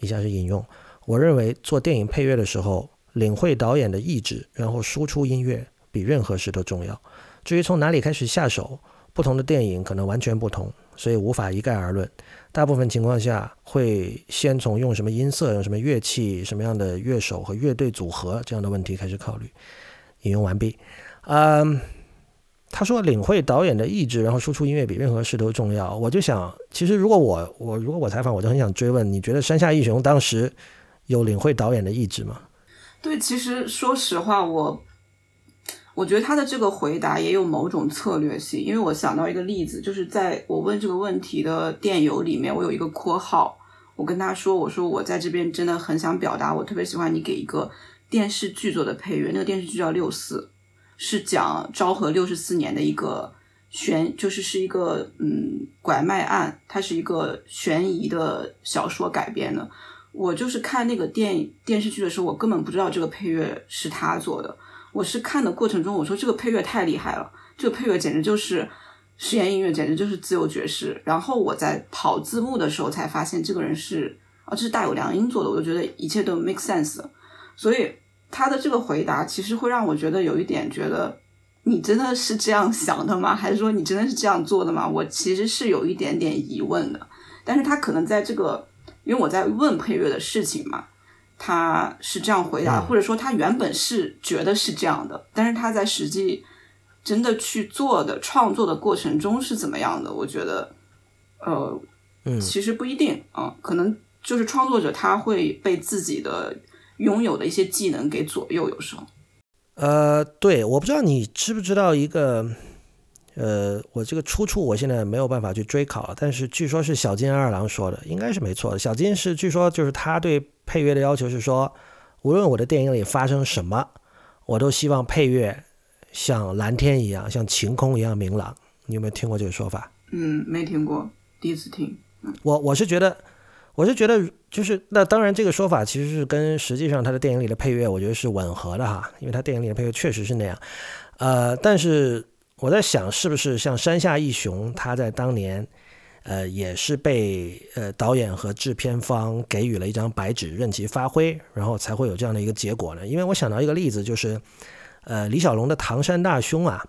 以下是引用：我认为做电影配乐的时候，领会导演的意志，然后输出音乐，比任何事都重要。至于从哪里开始下手，不同的电影可能完全不同，所以无法一概而论。大部分情况下，会先从用什么音色、用什么乐器、什么样的乐手和乐队组合这样的问题开始考虑。引用完毕。嗯。他说：“领会导演的意志，然后输出音乐比任何事都重要。”我就想，其实如果我我如果我采访，我就很想追问：你觉得山下义雄当时有领会导演的意志吗？对，其实说实话，我我觉得他的这个回答也有某种策略性，因为我想到一个例子，就是在我问这个问题的电邮里面，我有一个括号，我跟他说：“我说我在这边真的很想表达，我特别喜欢你给一个电视剧做的配乐，那个电视剧叫《六四》。”是讲昭和六十四年的一个悬，就是是一个嗯拐卖案，它是一个悬疑的小说改编的。我就是看那个电电视剧的时候，我根本不知道这个配乐是他做的。我是看的过程中，我说这个配乐太厉害了，这个配乐简直就是实验音乐，简直就是自由爵士。然后我在跑字幕的时候才发现，这个人是啊，这是大有良音做的，我就觉得一切都 make sense。所以。他的这个回答其实会让我觉得有一点觉得，你真的是这样想的吗？还是说你真的是这样做的吗？我其实是有一点点疑问的。但是他可能在这个，因为我在问配乐的事情嘛，他是这样回答，或者说他原本是觉得是这样的，但是他在实际真的去做的创作的过程中是怎么样的？我觉得，呃，其实不一定啊，可能就是创作者他会被自己的。拥有的一些技能给左右，有时候。呃，对，我不知道你知不知道一个，呃，我这个出处我现在没有办法去追考，但是据说是小金二郎说的，应该是没错的。小金是据说就是他对配乐的要求是说，无论我的电影里发生什么，我都希望配乐像蓝天一样，像晴空一样明朗。你有没有听过这个说法？嗯，没听过，第一次听。我我是觉得。我是觉得，就是那当然，这个说法其实是跟实际上他的电影里的配乐，我觉得是吻合的哈，因为他电影里的配乐确实是那样。呃，但是我在想，是不是像山下一雄，他在当年，呃，也是被呃导演和制片方给予了一张白纸，任其发挥，然后才会有这样的一个结果呢？因为我想到一个例子，就是呃李小龙的《唐山大兄》啊，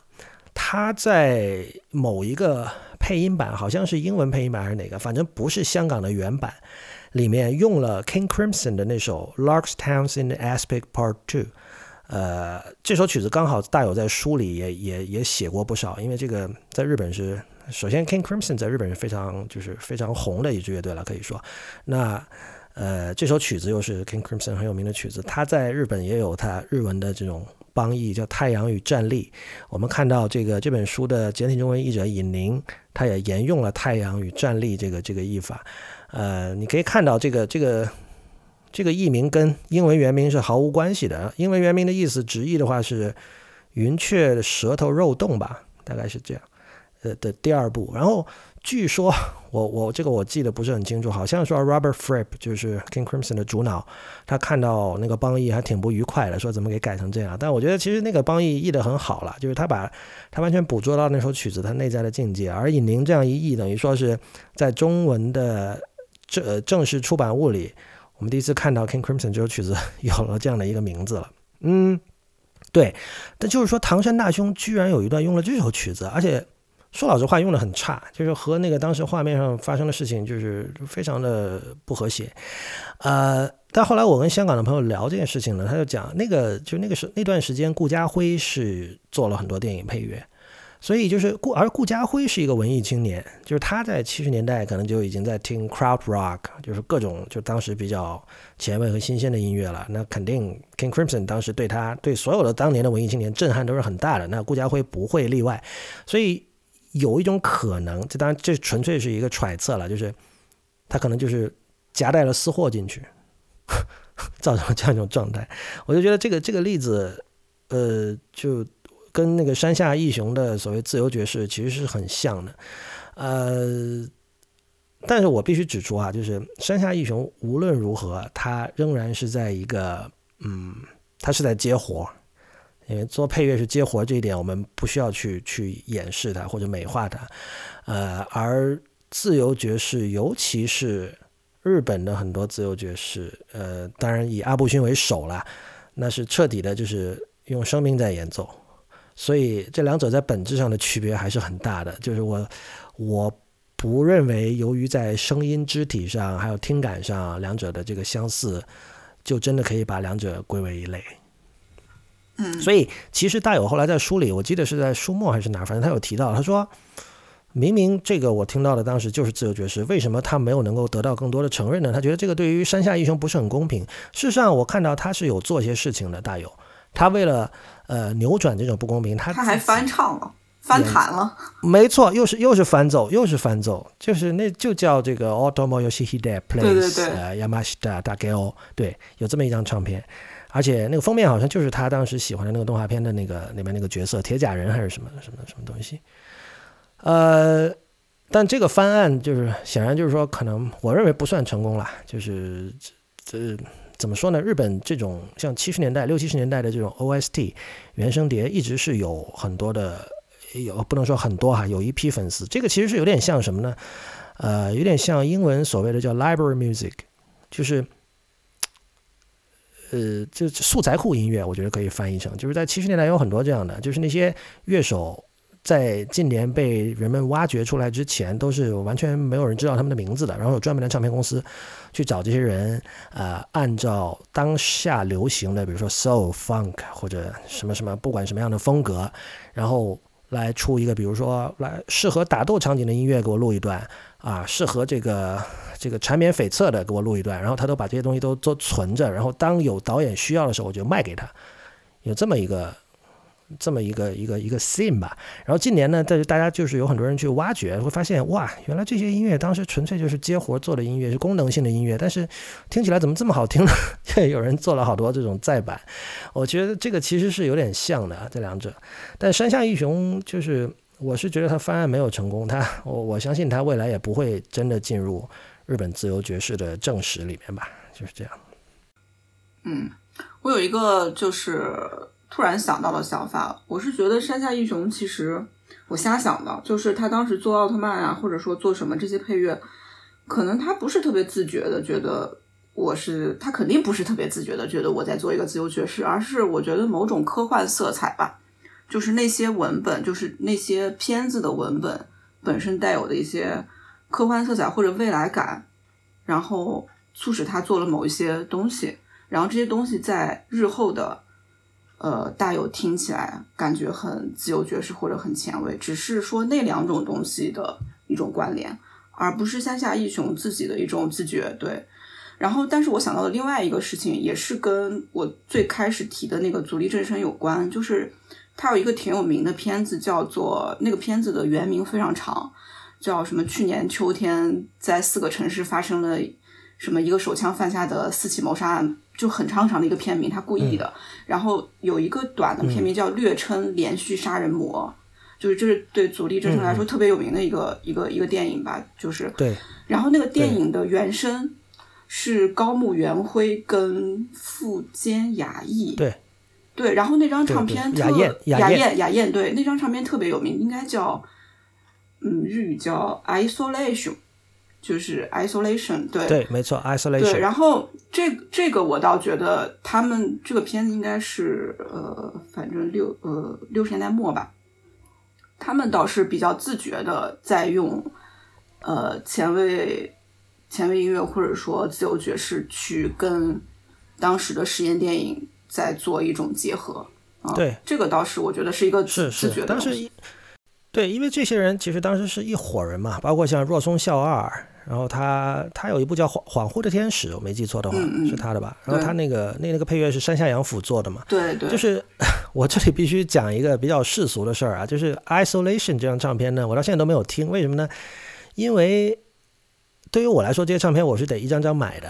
他在某一个。配音版好像是英文配音版还是哪个？反正不是香港的原版，里面用了 King Crimson 的那首 Larks Towns in the Aspic Part Two。呃，这首曲子刚好大有在书里也也也写过不少，因为这个在日本是首先 King Crimson 在日本是非常就是非常红的一支乐队了，可以说。那呃这首曲子又是 King Crimson 很有名的曲子，它在日本也有它日文的这种。邦译叫《太阳与站立》，我们看到这个这本书的简体中文译者尹宁，他也沿用了《太阳与站立》这个这个译法。呃，你可以看到这个这个这个译名跟英文原名是毫无关系的。英文原名的意思直译的话是“云雀舌头肉冻”吧，大概是这样。呃的第二部，然后。据说 我我这个我记得不是很清楚，好像说 Robert Fripp 就是 King Crimson 的主脑，他看到那个邦译还挺不愉快的，说怎么给改成这样？但我觉得其实那个邦译译得很好了，就是他把他完全捕捉到那首曲子它内在的境界，而尹宁这样一译，等于说是在中文的正正式出版物里，我们第一次看到 King Crimson 这首曲子 有了这样的一个名字了。嗯，对，但就是说唐山大兄居然有一段用了这首曲子，而且。说老实话，用的很差，就是和那个当时画面上发生的事情就是非常的不和谐。呃，但后来我跟香港的朋友聊这件事情呢，他就讲那个就那个时那段时间，顾家辉是做了很多电影配乐。所以就是顾，而顾家辉是一个文艺青年，就是他在七十年代可能就已经在听 crowd rock，就是各种就当时比较前卫和新鲜的音乐了。那肯定 King Crimson 当时对他对所有的当年的文艺青年震撼都是很大的。那顾家辉不会例外。所以有一种可能，这当然这纯粹是一个揣测了，就是他可能就是夹带了私货进去，造成了这样一种状态。我就觉得这个这个例子，呃，就。跟那个山下义雄的所谓自由爵士其实是很像的，呃，但是我必须指出啊，就是山下义雄无论如何，他仍然是在一个，嗯，他是在接活因为做配乐是接活这一点我们不需要去去掩饰它或者美化它，呃，而自由爵士，尤其是日本的很多自由爵士，呃，当然以阿部勋为首了，那是彻底的，就是用生命在演奏。所以这两者在本质上的区别还是很大的。就是我，我不认为由于在声音、肢体上还有听感上两者的这个相似，就真的可以把两者归为一类。嗯。所以其实大友后来在书里，我记得是在书末还是哪，反正他有提到，他说明明这个我听到的当时就是自由爵士，为什么他没有能够得到更多的承认呢？他觉得这个对于山下英雄不是很公平。事实上，我看到他是有做些事情的，大友。他为了呃扭转这种不公平，他他还翻唱了，翻弹了。没错，又是又是翻奏，又是翻奏，就是那就叫这个 Automo Yoshihide Plays 呃 Yamashita Takeo，对，有这么一张唱片，而且那个封面好像就是他当时喜欢的那个动画片的那个里面那个角色铁甲人还是什么什么什么东西。呃，但这个翻案就是显然就是说，可能我认为不算成功了，就是这。怎么说呢？日本这种像七十年代、六七十年代的这种 OST 原声碟，一直是有很多的，有不能说很多哈，有一批粉丝。这个其实是有点像什么呢？呃，有点像英文所谓的叫 library music，就是，呃，就素材库音乐，我觉得可以翻译成，就是在七十年代有很多这样的，就是那些乐手。在近年被人们挖掘出来之前，都是完全没有人知道他们的名字的。然后有专门的唱片公司去找这些人，呃，按照当下流行的，比如说 soul、funk 或者什么什么，不管什么样的风格，然后来出一个，比如说来适合打斗场景的音乐，给我录一段啊，适合这个这个缠绵悱恻的，给我录一段。然后他都把这些东西都都存着，然后当有导演需要的时候，我就卖给他，有这么一个。这么一个一个一个 scene 吧，然后近年呢，但是大家就是有很多人去挖掘，会发现哇，原来这些音乐当时纯粹就是接活做的音乐，是功能性的音乐，但是听起来怎么这么好听呢？有人做了好多这种再版，我觉得这个其实是有点像的这两者。但山下义雄就是，我是觉得他翻案没有成功，他我我相信他未来也不会真的进入日本自由爵士的正史里面吧，就是这样。嗯，我有一个就是。突然想到的想法，我是觉得山下义雄其实我瞎想的，就是他当时做奥特曼啊，或者说做什么这些配乐，可能他不是特别自觉的觉得我是，他肯定不是特别自觉的觉得我在做一个自由爵士，而是我觉得某种科幻色彩吧，就是那些文本，就是那些片子的文本本身带有的一些科幻色彩或者未来感，然后促使他做了某一些东西，然后这些东西在日后的。呃，大有听起来感觉很自由爵士或者很前卫，只是说那两种东西的一种关联，而不是山下义雄自己的一种自觉。对，然后，但是我想到的另外一个事情，也是跟我最开始提的那个足力正声有关，就是他有一个挺有名的片子，叫做那个片子的原名非常长，叫什么？去年秋天在四个城市发生了什么？一个手枪犯下的四起谋杀案。就很长长的一个片名，他故意的。然后有一个短的片名叫略称连续杀人魔，就是这是对阻力之声来说特别有名的一个一个一个电影吧。就是对。然后那个电影的原声是高木元辉跟富坚雅义。对。对，然后那张唱片雅燕雅燕雅燕对那张唱片特别有名，应该叫嗯日语叫 isolation。就是 isolation，对对，没错，isolation。对，然后这这个我倒觉得他们这个片子应该是呃，反正六呃六十年代末吧，他们倒是比较自觉的在用呃前卫前卫音乐或者说自由爵士去跟当时的实验电影在做一种结合。啊，对，这个倒是我觉得是一个是自觉是，当时对，因为这些人其实当时是一伙人嘛，包括像若松孝二。然后他他有一部叫《恍恍惚的天使》，我没记错的话是他的吧？然后他那个那那个配乐是山下洋辅做的嘛？对对。就是 我这里必须讲一个比较世俗的事儿啊，就是《Isolation》这张唱片呢，我到现在都没有听，为什么呢？因为对于我来说，这些唱片我是得一张张买的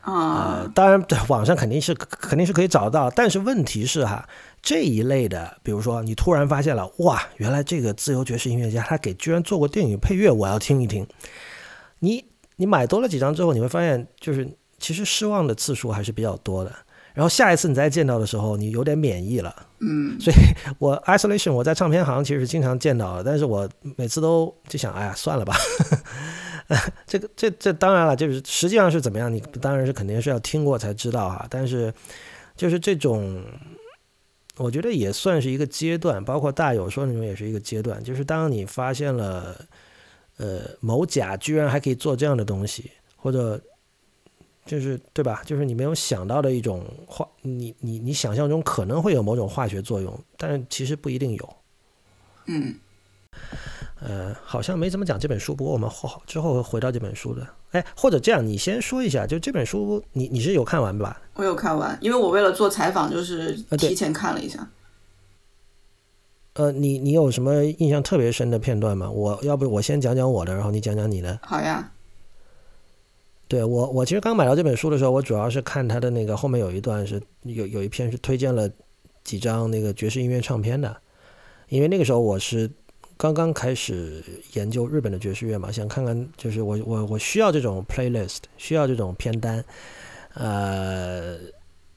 啊。当然，网上肯定是肯定是可以找到，但是问题是哈，这一类的，比如说你突然发现了哇，原来这个自由爵士音乐家他给居然做过电影配乐，我要听一听。你你买多了几张之后，你会发现，就是其实失望的次数还是比较多的。然后下一次你再见到的时候，你有点免疫了。嗯，所以我 isolation 我在唱片行其实是经常见到的，但是我每次都就想，哎呀，算了吧。这个这这当然了，就是实际上是怎么样，你当然是肯定是要听过才知道哈。但是就是这种，我觉得也算是一个阶段，包括大友说那种也是一个阶段，就是当你发现了。呃，某甲居然还可以做这样的东西，或者就是对吧？就是你没有想到的一种化，你你你想象中可能会有某种化学作用，但是其实不一定有。嗯，呃，好像没怎么讲这本书，不过我们后之后会回到这本书的。哎，或者这样，你先说一下，就这本书，你你是有看完吧？我有看完，因为我为了做采访，就是提前看了一下。呃，你你有什么印象特别深的片段吗？我要不我先讲讲我的，然后你讲讲你的。好呀。对我，我其实刚买到这本书的时候，我主要是看它的那个后面有一段是有有一篇是推荐了几张那个爵士音乐唱片的，因为那个时候我是刚刚开始研究日本的爵士乐嘛，想看看就是我我我需要这种 playlist，需要这种片单，呃，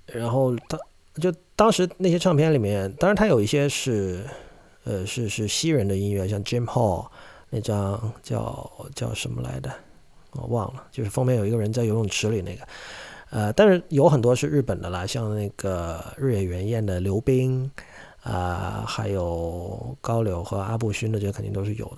然后当就当时那些唱片里面，当然它有一些是。呃，是是西人的音乐，像 Jim Hall 那张叫叫什么来的，我忘了，就是封面有一个人在游泳池里那个。呃，但是有很多是日本的啦，像那个日野原彦的刘冰啊，还有高柳和阿布勋的，这些肯定都是有的。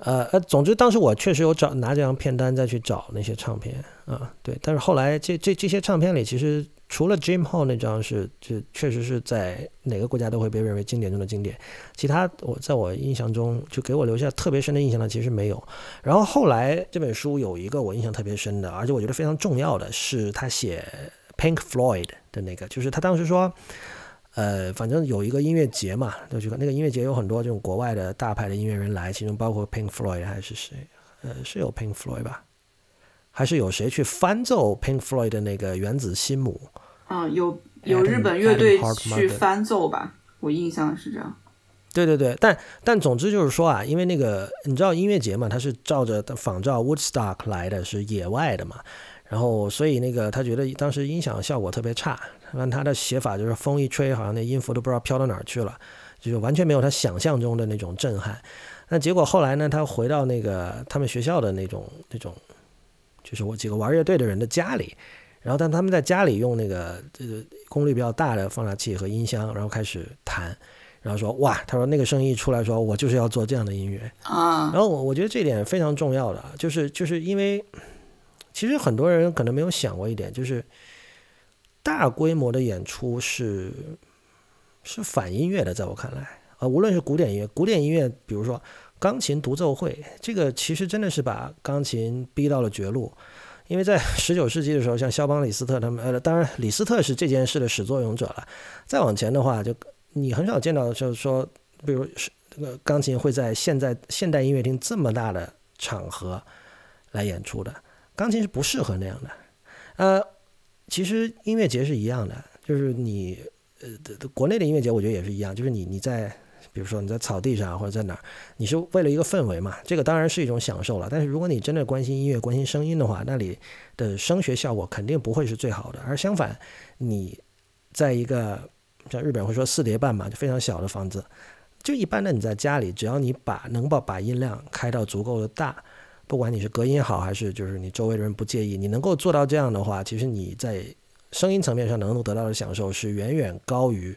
呃呃，总之当时我确实有找拿这张片单再去找那些唱片啊，对。但是后来这这这些唱片里，其实除了 Jim Hall 那张是，就确实是在哪个国家都会被认为经典中的经典。其他我在我印象中就给我留下特别深的印象的其实没有。然后后来这本书有一个我印象特别深的，而且我觉得非常重要的是他写 Pink Floyd 的那个，就是他当时说。呃，反正有一个音乐节嘛，就去看那个音乐节，有很多这种国外的大牌的音乐人来，其中包括 Pink Floyd 还是谁？呃，是有 Pink Floyd 吧？还是有谁去翻奏 Pink Floyd 的那个原子心母？啊，有有日本乐队去翻奏吧？我印象是这样。对对对，但但总之就是说啊，因为那个你知道音乐节嘛，它是照着仿照 Woodstock 来的，是野外的嘛。然后，所以那个他觉得当时音响效果特别差，按他的写法就是风一吹，好像那音符都不知道飘到哪儿去了，就是完全没有他想象中的那种震撼。那结果后来呢，他回到那个他们学校的那种那种，就是我几个玩乐队的人的家里，然后但他们在家里用那个这个功率比较大的放大器和音箱，然后开始弹，然后说哇，他说那个声音一出来说，我就是要做这样的音乐啊。然后我我觉得这点非常重要的，就是就是因为。其实很多人可能没有想过一点，就是大规模的演出是是反音乐的，在我看来，啊，无论是古典音乐，古典音乐，比如说钢琴独奏会，这个其实真的是把钢琴逼到了绝路，因为在十九世纪的时候，像肖邦、李斯特他们，呃，当然李斯特是这件事的始作俑者了。再往前的话，就你很少见到，就是说，比如是这个钢琴会在现在现代音乐厅这么大的场合来演出的。钢琴是不适合那样的，呃，其实音乐节是一样的，就是你，呃，国内的音乐节我觉得也是一样，就是你你在，比如说你在草地上或者在哪儿，你是为了一个氛围嘛，这个当然是一种享受了。但是如果你真的关心音乐、关心声音的话，那里的声学效果肯定不会是最好的。而相反，你在一个像日本会说四叠半嘛，就非常小的房子，就一般的你在家里，只要你把能把把音量开到足够的大。不管你是隔音好，还是就是你周围的人不介意，你能够做到这样的话，其实你在声音层面上能够得到的享受是远远高于，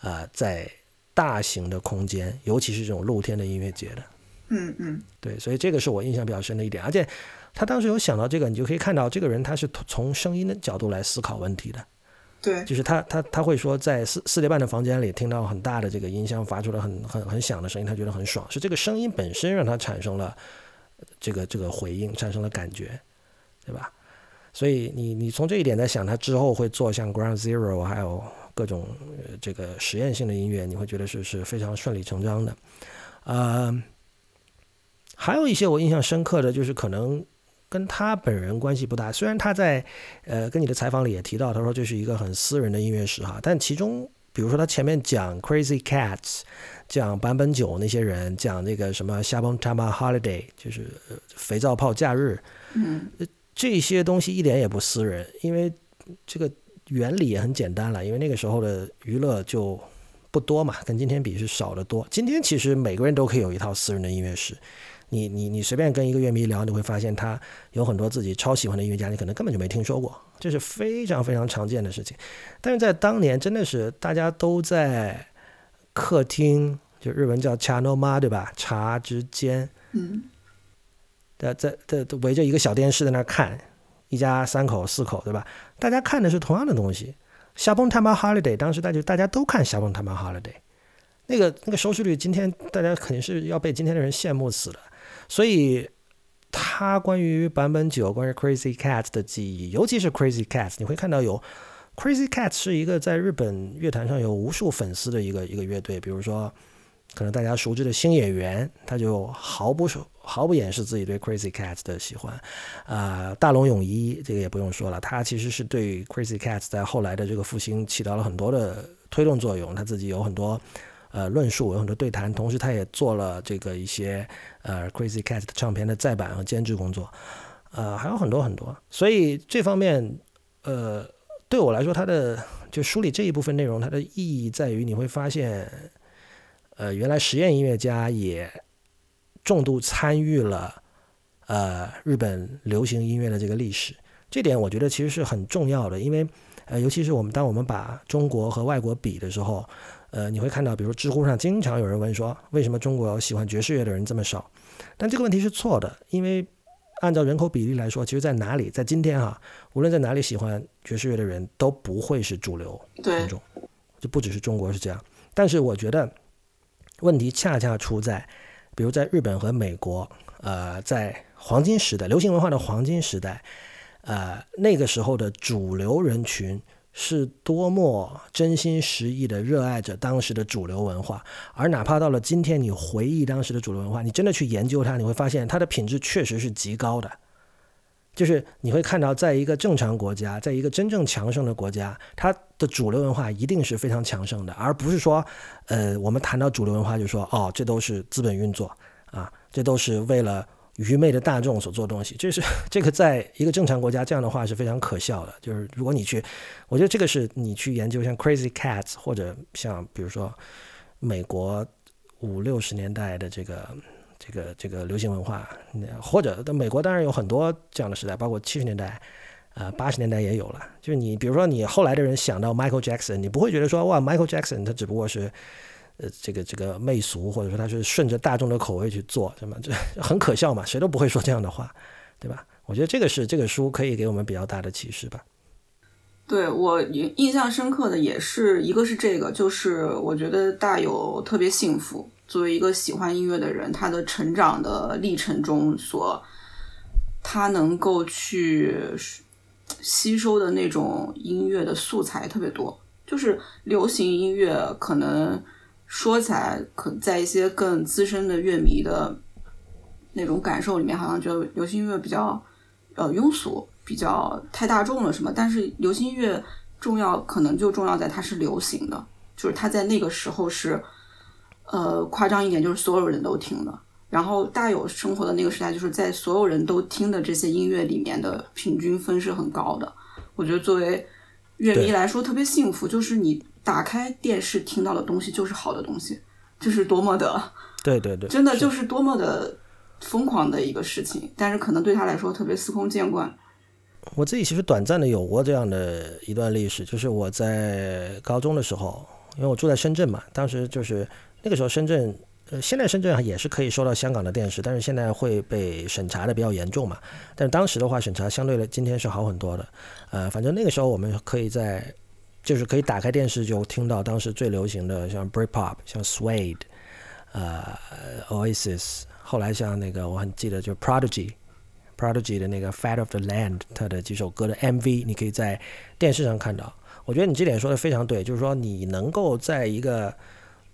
啊，在大型的空间，尤其是这种露天的音乐节的。嗯嗯，对，所以这个是我印象比较深的一点，而且他当时有想到这个，你就可以看到这个人他是从声音的角度来思考问题的。对，就是他他他会说，在四四点半的房间里听到很大的这个音箱发出了很很很响的声音，他觉得很爽，是这个声音本身让他产生了这个这个回应，产生了感觉，对吧？所以你你从这一点在想，他之后会做像 Ground Zero 还有各种这个实验性的音乐，你会觉得是是非常顺理成章的。呃，还有一些我印象深刻的就是可能。跟他本人关系不大，虽然他在，呃，跟你的采访里也提到，他说这是一个很私人的音乐史哈，但其中，比如说他前面讲 Crazy Cats，讲坂本九那些人，讲那个什么 s h a b o n Tama Holiday，就是肥皂泡假日，嗯，这些东西一点也不私人，因为这个原理也很简单了，因为那个时候的娱乐就不多嘛，跟今天比是少得多。今天其实每个人都可以有一套私人的音乐史。你你你随便跟一个乐迷聊，你会发现他有很多自己超喜欢的音乐家，你可能根本就没听说过，这是非常非常常见的事情。但是在当年，真的是大家都在客厅，就日文叫茶の間，对吧？茶之间，嗯，在在在围着一个小电视在那看，一家三口四口，对吧？大家看的是同样的东西。夏崩他妈 holiday，当时大家大家都看夏崩他妈 holiday，那个那个收视率，今天大家肯定是要被今天的人羡慕死的。所以，他关于版本九、关于 Crazy Cat 的记忆，尤其是 Crazy Cat，你会看到有 Crazy Cat 是一个在日本乐坛上有无数粉丝的一个一个乐队。比如说，可能大家熟知的新演员，他就毫不毫不掩饰自己对 Crazy Cat 的喜欢。啊，大龙泳衣这个也不用说了，他其实是对 Crazy Cat 在后来的这个复兴起到了很多的推动作用。他自己有很多。呃，论述有很多对谈，同时他也做了这个一些呃 Crazy Cat 唱片的再版和监制工作，呃，还有很多很多。所以这方面，呃，对我来说，它的就梳理这一部分内容，它的意义在于你会发现，呃，原来实验音乐家也重度参与了呃日本流行音乐的这个历史。这点我觉得其实是很重要的，因为呃，尤其是我们当我们把中国和外国比的时候。呃，你会看到，比如知乎上经常有人问说，为什么中国喜欢爵士乐的人这么少？但这个问题是错的，因为按照人口比例来说，其实在哪里，在今天哈，无论在哪里喜欢爵士乐的人都不会是主流听众，就不只是中国是这样。但是我觉得问题恰恰出在，比如在日本和美国，呃，在黄金时代，流行文化的黄金时代，呃，那个时候的主流人群。是多么真心实意的热爱着当时的主流文化，而哪怕到了今天，你回忆当时的主流文化，你真的去研究它，你会发现它的品质确实是极高的。就是你会看到，在一个正常国家，在一个真正强盛的国家，它的主流文化一定是非常强盛的，而不是说，呃，我们谈到主流文化就说，哦，这都是资本运作啊，这都是为了。愚昧的大众所做东西，这是这个在一个正常国家这样的话是非常可笑的。就是如果你去，我觉得这个是你去研究像 Crazy Cats 或者像比如说美国五六十年代的这个这个这个流行文化，或者美国当然有很多这样的时代，包括七十年代，呃八十年代也有了。就是你比如说你后来的人想到 Michael Jackson，你不会觉得说哇 Michael Jackson 他只不过是。呃，这个这个媚俗，或者说他是顺着大众的口味去做，什么 这很可笑嘛？谁都不会说这样的话，对吧？我觉得这个是这个书可以给我们比较大的启示吧。对我印印象深刻的也是一个是这个，就是我觉得大有特别幸福。作为一个喜欢音乐的人，他的成长的历程中所他能够去吸收的那种音乐的素材特别多，就是流行音乐可能。说起来，可在一些更资深的乐迷的那种感受里面，好像觉得流行音乐比较呃庸俗，比较太大众了什么。但是流行音乐重要，可能就重要在它是流行的，就是它在那个时候是呃夸张一点，就是所有人都听的。然后大有生活的那个时代，就是在所有人都听的这些音乐里面的平均分是很高的。我觉得作为乐迷来说特别幸福，就是你。打开电视听到的东西就是好的东西，这是多么的，对对对，真的就是多么的疯狂的一个事情。但是可能对他来说特别司空见惯。我自己其实短暂的有过这样的一段历史，就是我在高中的时候，因为我住在深圳嘛，当时就是那个时候深圳呃，现在深圳也是可以收到香港的电视，但是现在会被审查的比较严重嘛。但是当时的话，审查相对的今天是好很多的。呃，反正那个时候我们可以在，就是可以打开电视就听到当时最流行的，像 Britpop、像 Suede、呃 Oasis，后来像那个我很记得就 Prodigy。Prodigy 的那个《Fat of the Land》，它的几首歌的 MV，你可以在电视上看到。我觉得你这点说的非常对，就是说你能够在一个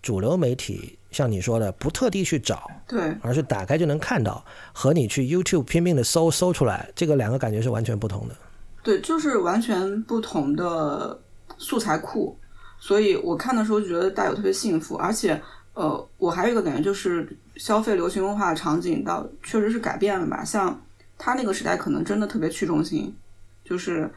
主流媒体，像你说的，不特地去找，对，而是打开就能看到，和你去 YouTube 拼命的搜搜出来，这个两个感觉是完全不同的。对，就是完全不同的素材库。所以我看的时候就觉得大有特别幸福，而且，呃，我还有一个感觉就是消费流行文化的场景到确实是改变了吧，像。他那个时代可能真的特别去中心，就是，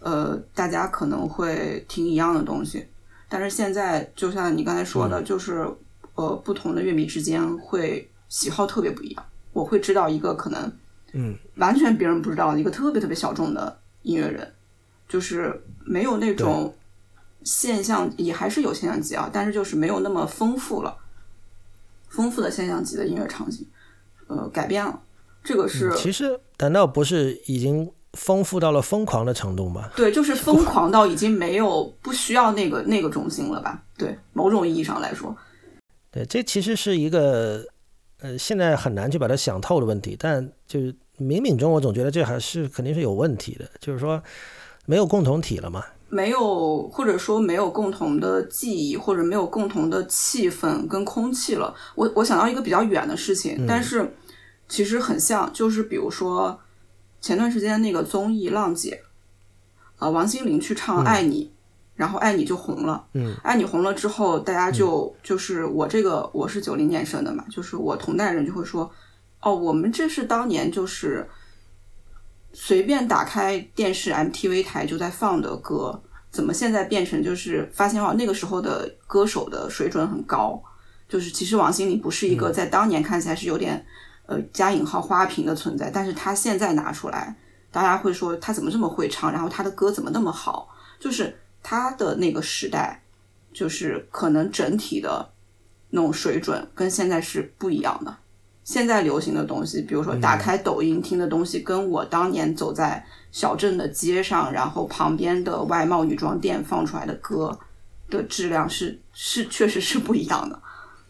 呃，大家可能会听一样的东西，但是现在就像你刚才说的，就是，呃，不同的乐迷之间会喜好特别不一样。我会知道一个可能，嗯，完全别人不知道的一个特别特别小众的音乐人，就是没有那种现象，也还是有现象级啊，但是就是没有那么丰富了，丰富的现象级的音乐场景，呃，改变了。这个是，其实难道不是已经丰富到了疯狂的程度吗？对，就是疯狂到已经没有不需要那个那个中心了吧？对，某种意义上来说，对，这其实是一个呃，现在很难去把它想透的问题。但就是冥冥中，我总觉得这还是肯定是有问题的，就是说没有共同体了嘛？没有，或者说没有共同的记忆，或者没有共同的气氛跟空气了。我我想到一个比较远的事情，但是。其实很像，就是比如说前段时间那个综艺《浪姐》，呃，王心凌去唱《爱你》，然后《爱你》就红了。嗯，《爱你》红了之后，大家就就是我这个我是九零年生的嘛，就是我同代人就会说，哦，我们这是当年就是随便打开电视 MTV 台就在放的歌，怎么现在变成就是发现哦，那个时候的歌手的水准很高，就是其实王心凌不是一个在当年看起来是有点。呃，加引号花瓶的存在，但是他现在拿出来，大家会说他怎么这么会唱，然后他的歌怎么那么好？就是他的那个时代，就是可能整体的那种水准跟现在是不一样的。现在流行的东西，比如说打开抖音听的东西，跟我当年走在小镇的街上，然后旁边的外贸女装店放出来的歌的质量是是确实是不一样的。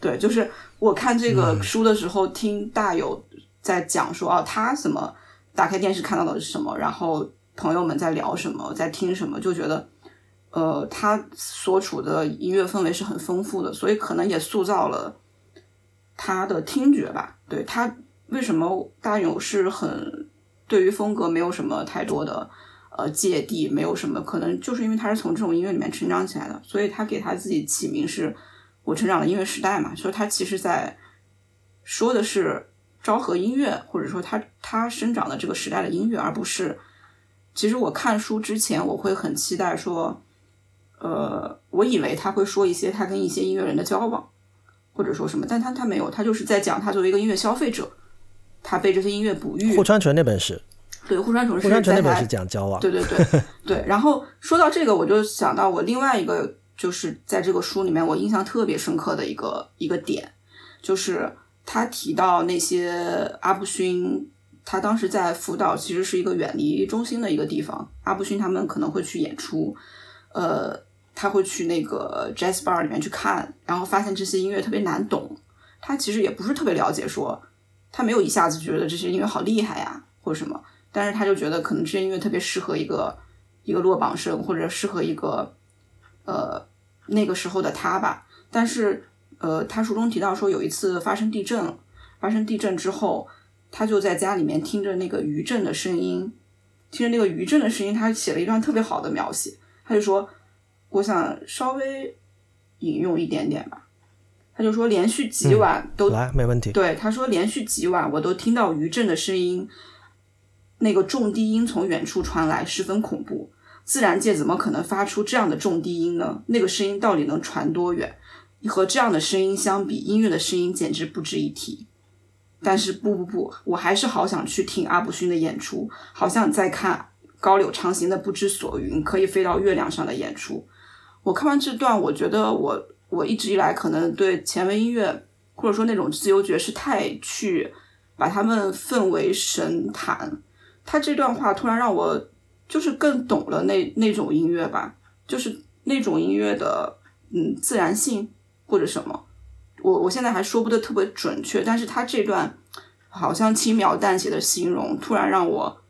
对，就是。我看这个书的时候，听大友在讲说，哦，他怎么打开电视看到的是什么，然后朋友们在聊什么，在听什么，就觉得，呃，他所处的音乐氛围是很丰富的，所以可能也塑造了他的听觉吧。对他为什么大友是很对于风格没有什么太多的呃芥蒂，没有什么可能，就是因为他是从这种音乐里面成长起来的，所以他给他自己起名是。我成长的音乐时代嘛，所以他其实在说的是昭和音乐，或者说他他生长的这个时代的音乐，而不是。其实我看书之前，我会很期待说，呃，我以为他会说一些他跟一些音乐人的交往，或者说什么，但他他没有，他就是在讲他作为一个音乐消费者，他被这些音乐哺育。户川纯那本是，对，户川纯是那本是讲交往，对对对 对。然后说到这个，我就想到我另外一个。就是在这个书里面，我印象特别深刻的一个一个点，就是他提到那些阿布勋，他当时在福岛其实是一个远离中心的一个地方，阿布勋他们可能会去演出，呃，他会去那个 jazz bar 里面去看，然后发现这些音乐特别难懂，他其实也不是特别了解，说他没有一下子觉得这些音乐好厉害呀或者什么，但是他就觉得可能这些音乐特别适合一个一个落榜生，或者适合一个呃。那个时候的他吧，但是，呃，他书中提到说，有一次发生地震了，发生地震之后，他就在家里面听着那个余震的声音，听着那个余震的声音，他写了一段特别好的描写。他就说，我想稍微引用一点点吧。他就说，连续几晚都来没问题。对，他说连续几晚我都听到余震的声音，那个重低音从远处传来，十分恐怖。自然界怎么可能发出这样的重低音呢？那个声音到底能传多远？和这样的声音相比，音乐的声音简直不值一提。但是不不不，我还是好想去听阿布勋的演出，好像在看高柳长行的不知所云，可以飞到月亮上的演出。我看完这段，我觉得我我一直以来可能对前卫音乐或者说那种自由爵士太去把他们奉为神坛。他这段话突然让我就是更懂了那那种音乐吧，就是那种音乐的嗯自然性或者什么，我我现在还说不得特别准确，但是他这段好像轻描淡写的形容，突然让我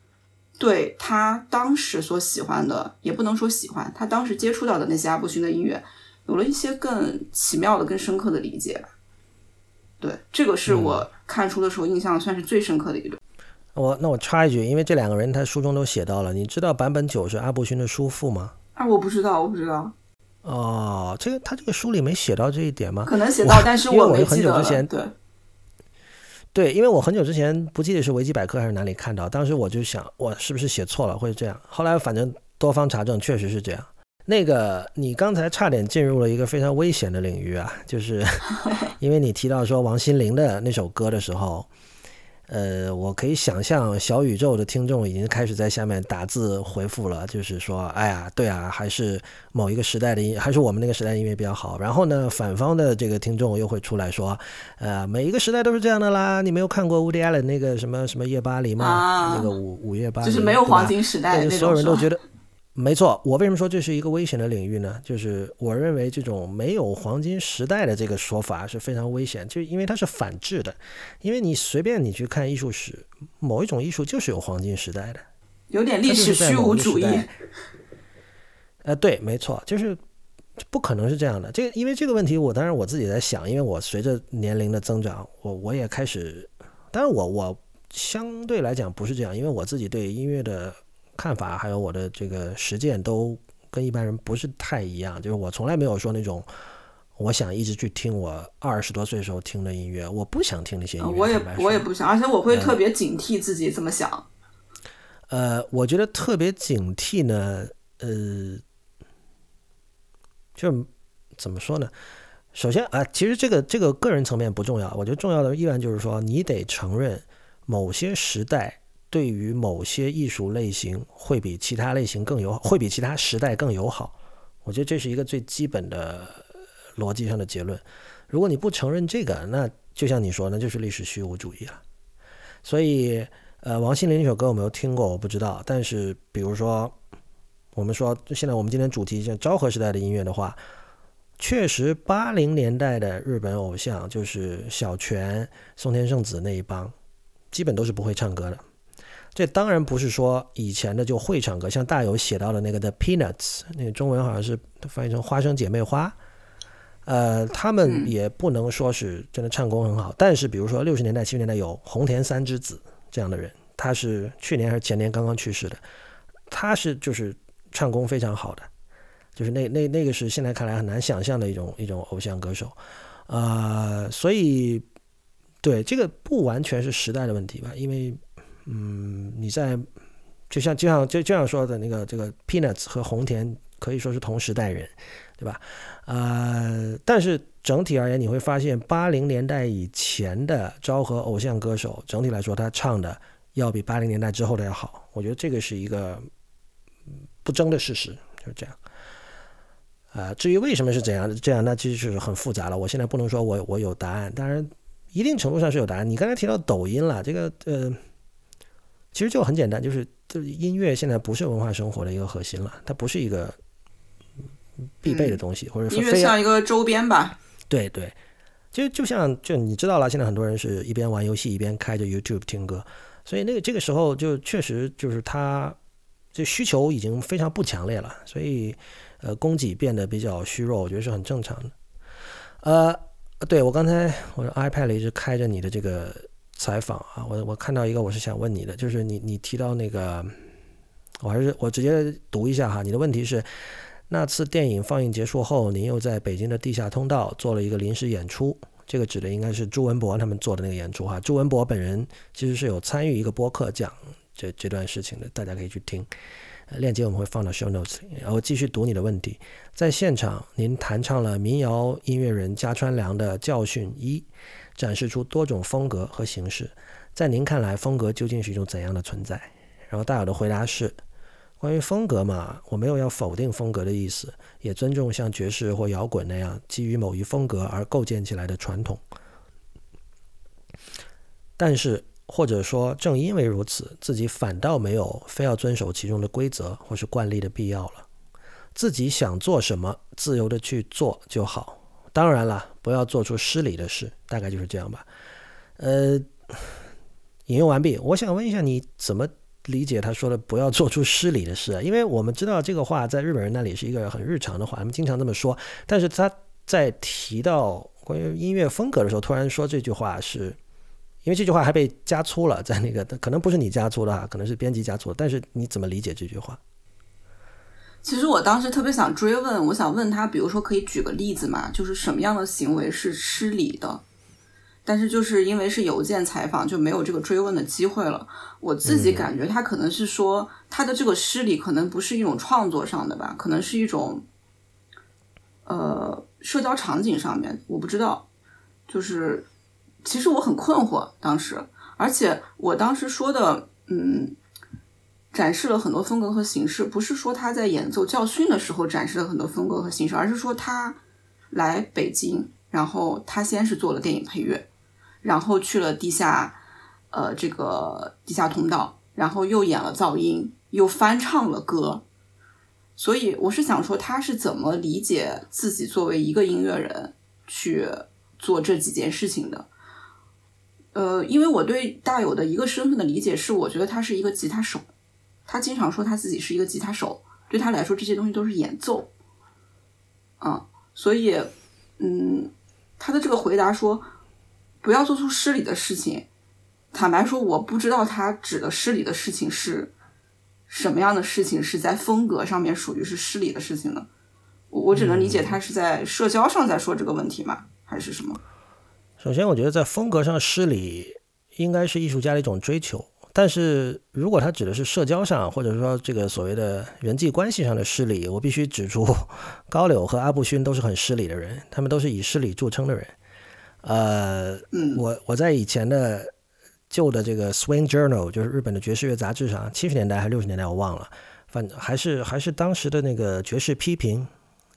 对他当时所喜欢的，也不能说喜欢，他当时接触到的那些阿布勋的音乐，有了一些更奇妙的、更深刻的理解吧。对，这个是我看书的时候印象算是最深刻的一段。我那我插一句，因为这两个人他书中都写到了，你知道坂本九是阿部勋的叔父吗？啊，我不知道，我不知道。哦，这个他这个书里没写到这一点吗？可能写到，但是我没记得前对，对，因为我很久之前不记得是维基百科还是哪里看到，当时我就想，我是不是写错了，或者这样？后来反正多方查证，确实是这样。那个，你刚才差点进入了一个非常危险的领域啊，就是 因为你提到说王心凌的那首歌的时候。呃，我可以想象小宇宙的听众已经开始在下面打字回复了，就是说，哎呀，对啊，还是某一个时代的音，还是我们那个时代音乐比较好。然后呢，反方的这个听众又会出来说，呃，每一个时代都是这样的啦。你没有看过 Woody Allen 那个什么什么夜巴黎吗？那个午午夜巴黎，就是没有黄金时代所有人都觉得。没错，我为什么说这是一个危险的领域呢？就是我认为这种没有黄金时代的这个说法是非常危险，就因为它是反制的。因为你随便你去看艺术史，某一种艺术就是有黄金时代的，有点历史虚无主义。呃，对，没错，就是不可能是这样的。这个因为这个问题，我当然我自己在想，因为我随着年龄的增长，我我也开始，当然我我相对来讲不是这样，因为我自己对音乐的。看法还有我的这个实践都跟一般人不是太一样，就是我从来没有说那种我想一直去听我二十多岁时候听的音乐，我不想听那些音乐。我也我也不想，而且我会特别警惕自己这么想。呃，我觉得特别警惕呢，呃，就怎么说呢？首先啊，其实这个这个个人层面不重要，我觉得重要的依然就是说，你得承认某些时代。对于某些艺术类型会比其他类型更友好，会比其他时代更友好。我觉得这是一个最基本的逻辑上的结论。如果你不承认这个，那就像你说，那就是历史虚无主义了。所以，呃，王心凌那首歌有没有听过？我不知道。但是，比如说，我们说现在我们今天主题像昭和时代的音乐的话，确实八零年代的日本偶像就是小泉、松田圣子那一帮，基本都是不会唱歌的。这当然不是说以前的就会唱歌，像大有写到的那个的 Peanuts，那个中文好像是翻译成花生姐妹花，呃，他们也不能说是真的唱功很好。但是比如说六十年代、七十年代有红田三之子这样的人，他是去年还是前年刚刚去世的，他是就是唱功非常好的，就是那那那个是现在看来很难想象的一种一种偶像歌手，啊，所以对这个不完全是时代的问题吧，因为。嗯，你在就像就像就这样说的那个这个 Peanuts 和红田可以说是同时代人，对吧？呃，但是整体而言，你会发现八零年代以前的昭和偶像歌手，整体来说他唱的要比八零年代之后的要好。我觉得这个是一个不争的事实，就是这样。啊，至于为什么是怎样的这样，那其实是很复杂了。我现在不能说我我有答案，当然一定程度上是有答案。你刚才提到抖音了，这个呃。其实就很简单，就是就是音乐现在不是文化生活的一个核心了，它不是一个必备的东西，或者音乐像一个周边吧。对对，就就像就你知道了，现在很多人是一边玩游戏一边开着 YouTube 听歌，所以那个这个时候就确实就是它这需求已经非常不强烈了，所以呃供给变得比较虚弱，我觉得是很正常的。呃，对我刚才我的 iPad 里一直开着你的这个。采访啊，我我看到一个，我是想问你的，就是你你提到那个，我还是我直接读一下哈。你的问题是，那次电影放映结束后，您又在北京的地下通道做了一个临时演出，这个指的应该是朱文博他们做的那个演出哈。朱文博本人其实是有参与一个播客讲这这段事情的，大家可以去听，链接我们会放到 show notes 里。然后继续读你的问题，在现场您弹唱了民谣音乐人加川良的教训一。展示出多种风格和形式，在您看来，风格究竟是一种怎样的存在？然后大友的回答是：关于风格嘛，我没有要否定风格的意思，也尊重像爵士或摇滚那样基于某一风格而构建起来的传统。但是或者说正因为如此，自己反倒没有非要遵守其中的规则或是惯例的必要了。自己想做什么，自由的去做就好。当然了，不要做出失礼的事，大概就是这样吧。呃，引用完毕。我想问一下，你怎么理解他说的“不要做出失礼的事”啊？因为我们知道这个话在日本人那里是一个很日常的话，他们经常这么说。但是他在提到关于音乐风格的时候，突然说这句话，是因为这句话还被加粗了，在那个可能不是你加粗的啊，可能是编辑加粗。但是你怎么理解这句话？其实我当时特别想追问，我想问他，比如说可以举个例子嘛？就是什么样的行为是失礼的？但是就是因为是邮件采访，就没有这个追问的机会了。我自己感觉他可能是说他的这个失礼可能不是一种创作上的吧，可能是一种呃社交场景上面，我不知道。就是其实我很困惑当时，而且我当时说的嗯。展示了很多风格和形式，不是说他在演奏教训的时候展示了很多风格和形式，而是说他来北京，然后他先是做了电影配乐，然后去了地下，呃，这个地下通道，然后又演了噪音，又翻唱了歌。所以我是想说，他是怎么理解自己作为一个音乐人去做这几件事情的？呃，因为我对大有的一个身份的理解是，我觉得他是一个吉他手。他经常说他自己是一个吉他手，对他来说这些东西都是演奏，啊，所以，嗯，他的这个回答说不要做出失礼的事情。坦白说，我不知道他指的失礼的事情是什么样的事情，是在风格上面属于是失礼的事情呢？我我只能理解他是在社交上在说这个问题嘛？还是什么？首先，我觉得在风格上失礼应该是艺术家的一种追求。但是如果他指的是社交上，或者说这个所谓的人际关系上的失礼，我必须指出，高柳和阿布勋都是很失礼的人，他们都是以失礼著称的人。呃，我我在以前的旧的这个 Swing Journal，就是日本的爵士乐杂志上，七十年代还是六十年代我忘了，反正还是还是当时的那个爵士批评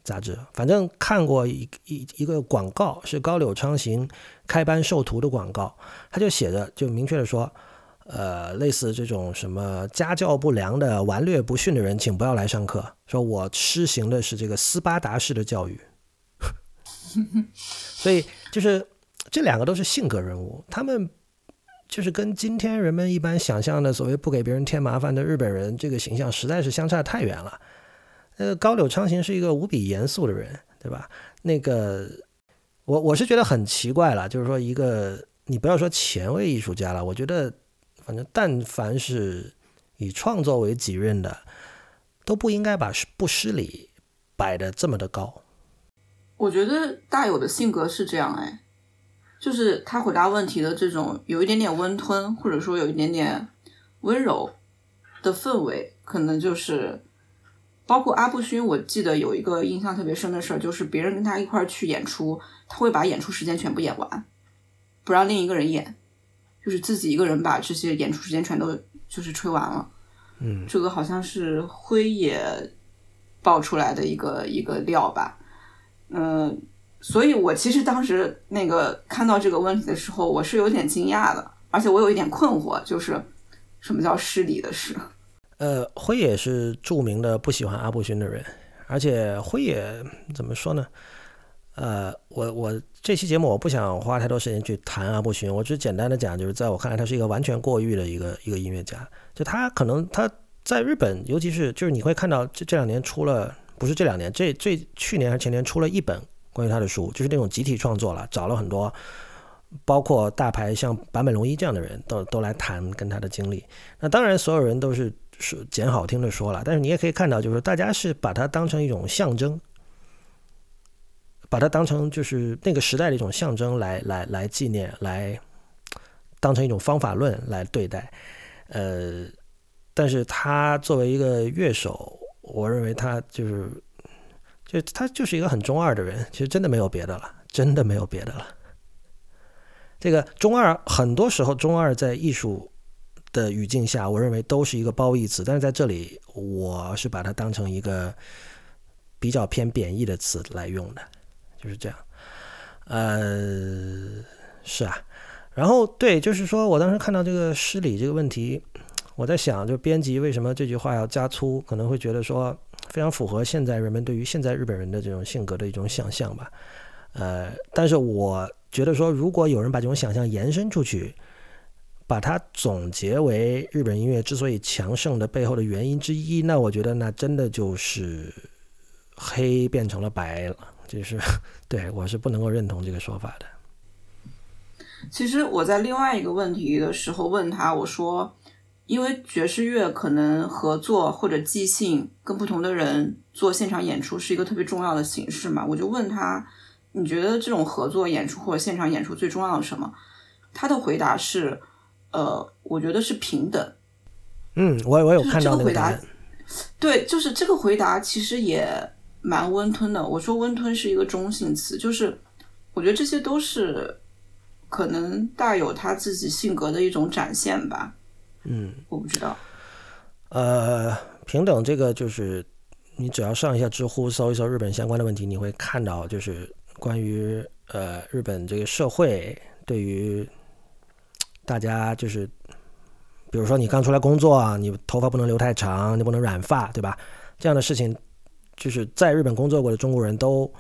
杂志，反正看过一一一个广告，是高柳昌行开班授徒的广告，他就写着，就明确的说。呃，类似这种什么家教不良的、顽劣不驯的人，请不要来上课。说我施行的是这个斯巴达式的教育，所以就是这两个都是性格人物，他们就是跟今天人们一般想象的所谓不给别人添麻烦的日本人这个形象实在是相差太远了。呃，高柳昌行是一个无比严肃的人，对吧？那个我我是觉得很奇怪了，就是说一个你不要说前卫艺术家了，我觉得。反正，但凡是以创作为己任的，都不应该把不失礼摆的这么的高。我觉得大有的性格是这样，哎，就是他回答问题的这种有一点点温吞，或者说有一点点温柔的氛围，可能就是包括阿布勋。我记得有一个印象特别深的事儿，就是别人跟他一块儿去演出，他会把演出时间全部演完，不让另一个人演。就是自己一个人把这些演出时间全都就是吹完了，嗯，这个好像是辉也爆出来的一个一个料吧，嗯，所以我其实当时那个看到这个问题的时候，我是有点惊讶的，而且我有一点困惑，就是什么叫失礼的事？呃，辉也是著名的不喜欢阿部勋的人，而且辉也怎么说呢？呃，我我这期节目我不想花太多时间去谈阿布勋，我只简单的讲，就是在我看来，他是一个完全过誉的一个一个音乐家。就他可能他在日本，尤其是就是你会看到这这两年出了，不是这两年，这这去年还是前年出了一本关于他的书，就是那种集体创作了，找了很多包括大牌像坂本龙一这样的人都都来谈跟他的经历。那当然，所有人都是说捡好听的说了，但是你也可以看到，就是大家是把它当成一种象征。把它当成就是那个时代的一种象征来来来纪念，来当成一种方法论来对待。呃，但是他作为一个乐手，我认为他就是，就他就是一个很中二的人。其实真的没有别的了，真的没有别的了。这个中二，很多时候中二在艺术的语境下，我认为都是一个褒义词，但是在这里，我是把它当成一个比较偏贬义的词来用的。就是这样，呃，是啊，然后对，就是说我当时看到这个失礼这个问题，我在想，就编辑为什么这句话要加粗，可能会觉得说非常符合现在人们对于现在日本人的这种性格的一种想象吧。呃，但是我觉得说，如果有人把这种想象延伸出去，把它总结为日本音乐之所以强盛的背后的原因之一，那我觉得那真的就是黑变成了白了，就是对我是不能够认同这个说法的。其实我在另外一个问题的时候问他，我说，因为爵士乐可能合作或者即兴跟不同的人做现场演出是一个特别重要的形式嘛，我就问他，你觉得这种合作演出或者现场演出最重要的什么？他的回答是，呃，我觉得是平等。嗯，我我有看到这个回答。对，就是这个回答其实也蛮温吞的。我说温吞是一个中性词，就是我觉得这些都是。可能大有他自己性格的一种展现吧。嗯，我不知道。呃，平等这个就是你只要上一下知乎，搜一搜日本相关的问题，你会看到就是关于呃日本这个社会对于大家就是，比如说你刚出来工作啊，你头发不能留太长，你不能染发，对吧？这样的事情，就是在日本工作过的中国人都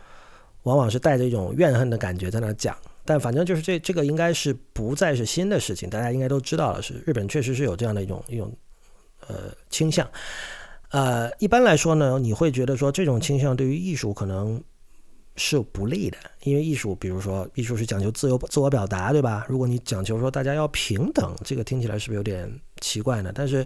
往往是带着一种怨恨的感觉在那讲。但反正就是这这个应该是不再是新的事情，大家应该都知道了，是日本确实是有这样的一种一种呃倾向，呃，一般来说呢，你会觉得说这种倾向对于艺术可能是不利的，因为艺术，比如说艺术是讲究自由自我表达，对吧？如果你讲求说大家要平等，这个听起来是不是有点奇怪呢？但是，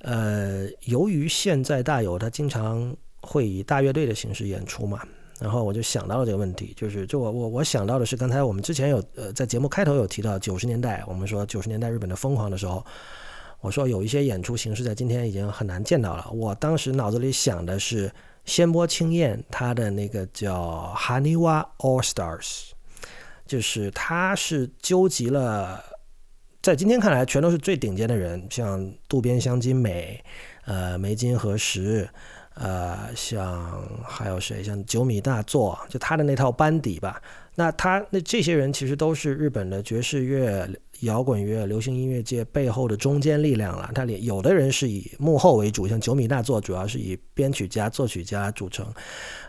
呃，由于现在大有他经常会以大乐队的形式演出嘛。然后我就想到了这个问题，就是就我我我想到的是，刚才我们之前有呃在节目开头有提到九十年代，我们说九十年代日本的疯狂的时候，我说有一些演出形式在今天已经很难见到了。我当时脑子里想的是仙波青彦他的那个叫 Haniwa All Stars，就是他是纠集了在今天看来全都是最顶尖的人，像渡边香津美，呃梅津和实。呃，像还有谁？像九米大作，就他的那套班底吧。那他那这些人其实都是日本的爵士乐、摇滚乐、流行音乐界背后的中坚力量了。他里有的人是以幕后为主，像九米大作主要是以编曲家、作曲家组成。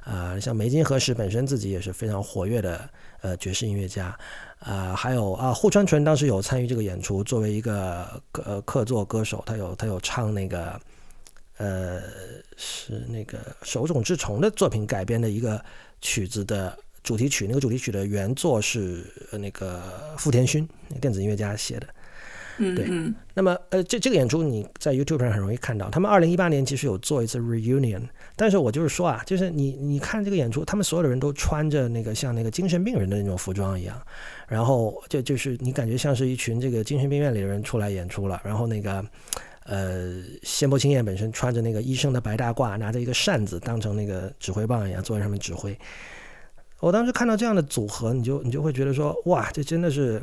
啊，像梅津和实本身自己也是非常活跃的呃爵士音乐家。啊，还有啊，户川纯当时有参与这个演出，作为一个呃客座歌手，他有他有唱那个。呃，是那个手冢治虫的作品改编的一个曲子的主题曲，那个主题曲的原作是那个富田勋，电子音乐家写的。嗯，对。那么，呃，这这个演出你在 YouTube 上很容易看到。他们二零一八年其实有做一次 reunion，但是我就是说啊，就是你你看这个演出，他们所有的人都穿着那个像那个精神病人的那种服装一样，然后就就是你感觉像是一群这个精神病院里的人出来演出了，然后那个。呃，仙波青彦本身穿着那个医生的白大褂，拿着一个扇子当成那个指挥棒一样坐在上面指挥。我当时看到这样的组合，你就你就会觉得说，哇，这真的是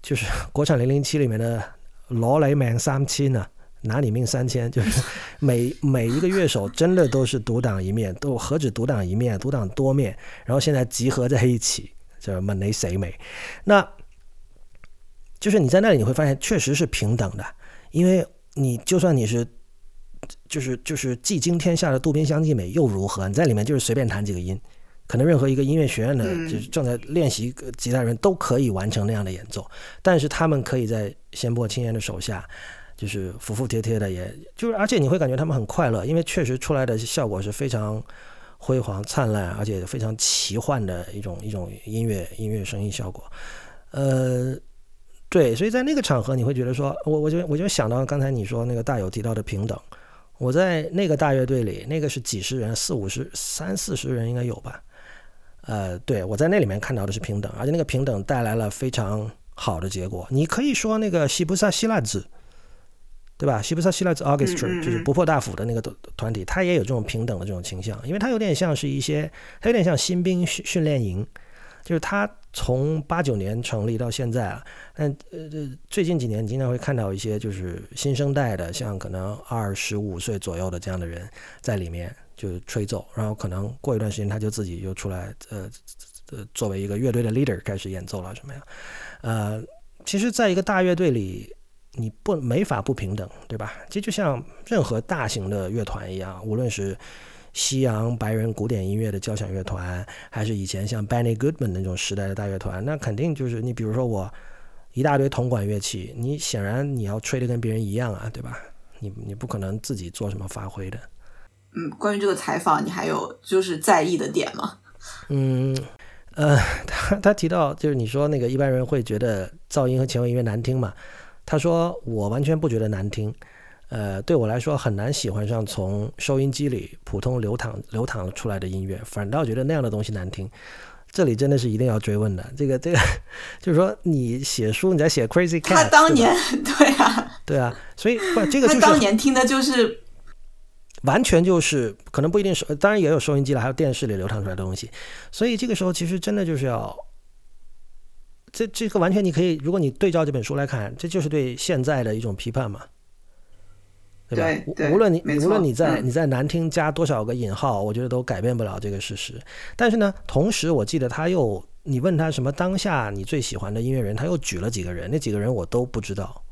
就是国产零零七里面的罗雷曼三七呢，拿你命三千，就是每 每一个乐手真的都是独当一面，都何止独当一面，独当多面，然后现在集合在一起，叫闷雷谁美？那就是你在那里你会发现，确实是平等的，因为。你就算你是，就是就是技惊天下的渡边香纪美又如何？你在里面就是随便弹几个音，可能任何一个音乐学院的就是正在练习吉他人都可以完成那样的演奏。但是他们可以在仙波青年的手下，就是服服帖帖的，也就是而且你会感觉他们很快乐，因为确实出来的效果是非常辉煌灿烂，而且非常奇幻的一种一种音乐音乐声音效果，呃。对，所以在那个场合，你会觉得说，我我就我就想到刚才你说那个大友提到的平等。我在那个大乐队里，那个是几十人，四五十、三四十人应该有吧？呃，对我在那里面看到的是平等，而且那个平等带来了非常好的结果。你可以说那个西布萨希腊子，对吧？西布萨希腊子 Orchestra 就是不破大辅的那个团体，它也有这种平等的这种倾向，因为它有点像是一些，它有点像新兵训训练营。就是他从八九年成立到现在啊，但呃最近几年你经常会看到一些就是新生代的，像可能二十五岁左右的这样的人在里面就吹奏，然后可能过一段时间他就自己又出来呃呃作为一个乐队的 leader 开始演奏了什么呀？呃，其实，在一个大乐队里，你不没法不平等，对吧？这就像任何大型的乐团一样，无论是西洋白人古典音乐的交响乐团，还是以前像 Benny Goodman 那种时代的大乐团，那肯定就是你比如说我一大堆铜管乐器，你显然你要吹的跟别人一样啊，对吧？你你不可能自己做什么发挥的。嗯，关于这个采访，你还有就是在意的点吗？嗯，呃，他他提到就是你说那个一般人会觉得噪音和前卫音乐难听嘛？他说我完全不觉得难听，呃，对我来说很难喜欢上从收音机里普通流淌流淌出来的音乐，反倒觉得那样的东西难听。这里真的是一定要追问的，这个这个就是说你写书你在写 Crazy Cat，他当年 对啊，对啊，所以不这个就是他当年听的就是。完全就是可能不一定是，当然也有收音机了，还有电视里流淌出来的东西，所以这个时候其实真的就是要，这这个完全你可以，如果你对照这本书来看，这就是对现在的一种批判嘛，对吧？无论你无论你在你在难听加多少个引号，我觉得都改变不了这个事实。但是呢，同时我记得他又你问他什么当下你最喜欢的音乐人，他又举了几个人，那几个人我都不知道，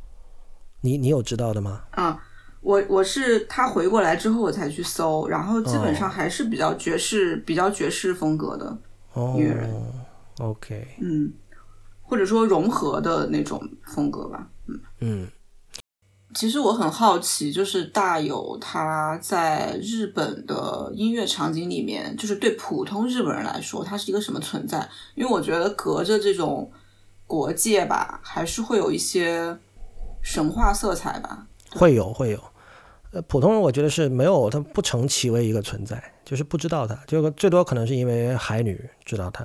你你有知道的吗？啊。我我是他回过来之后我才去搜，然后基本上还是比较爵士、比较爵士风格的音乐人。OK，嗯，或者说融合的那种风格吧。嗯嗯，其实我很好奇，就是大有他在日本的音乐场景里面，就是对普通日本人来说，他是一个什么存在？因为我觉得隔着这种国界吧，还是会有一些神话色彩吧。会有会有。呃，普通人我觉得是没有，他不成其为一个存在，就是不知道他，就最多可能是因为海女知道他。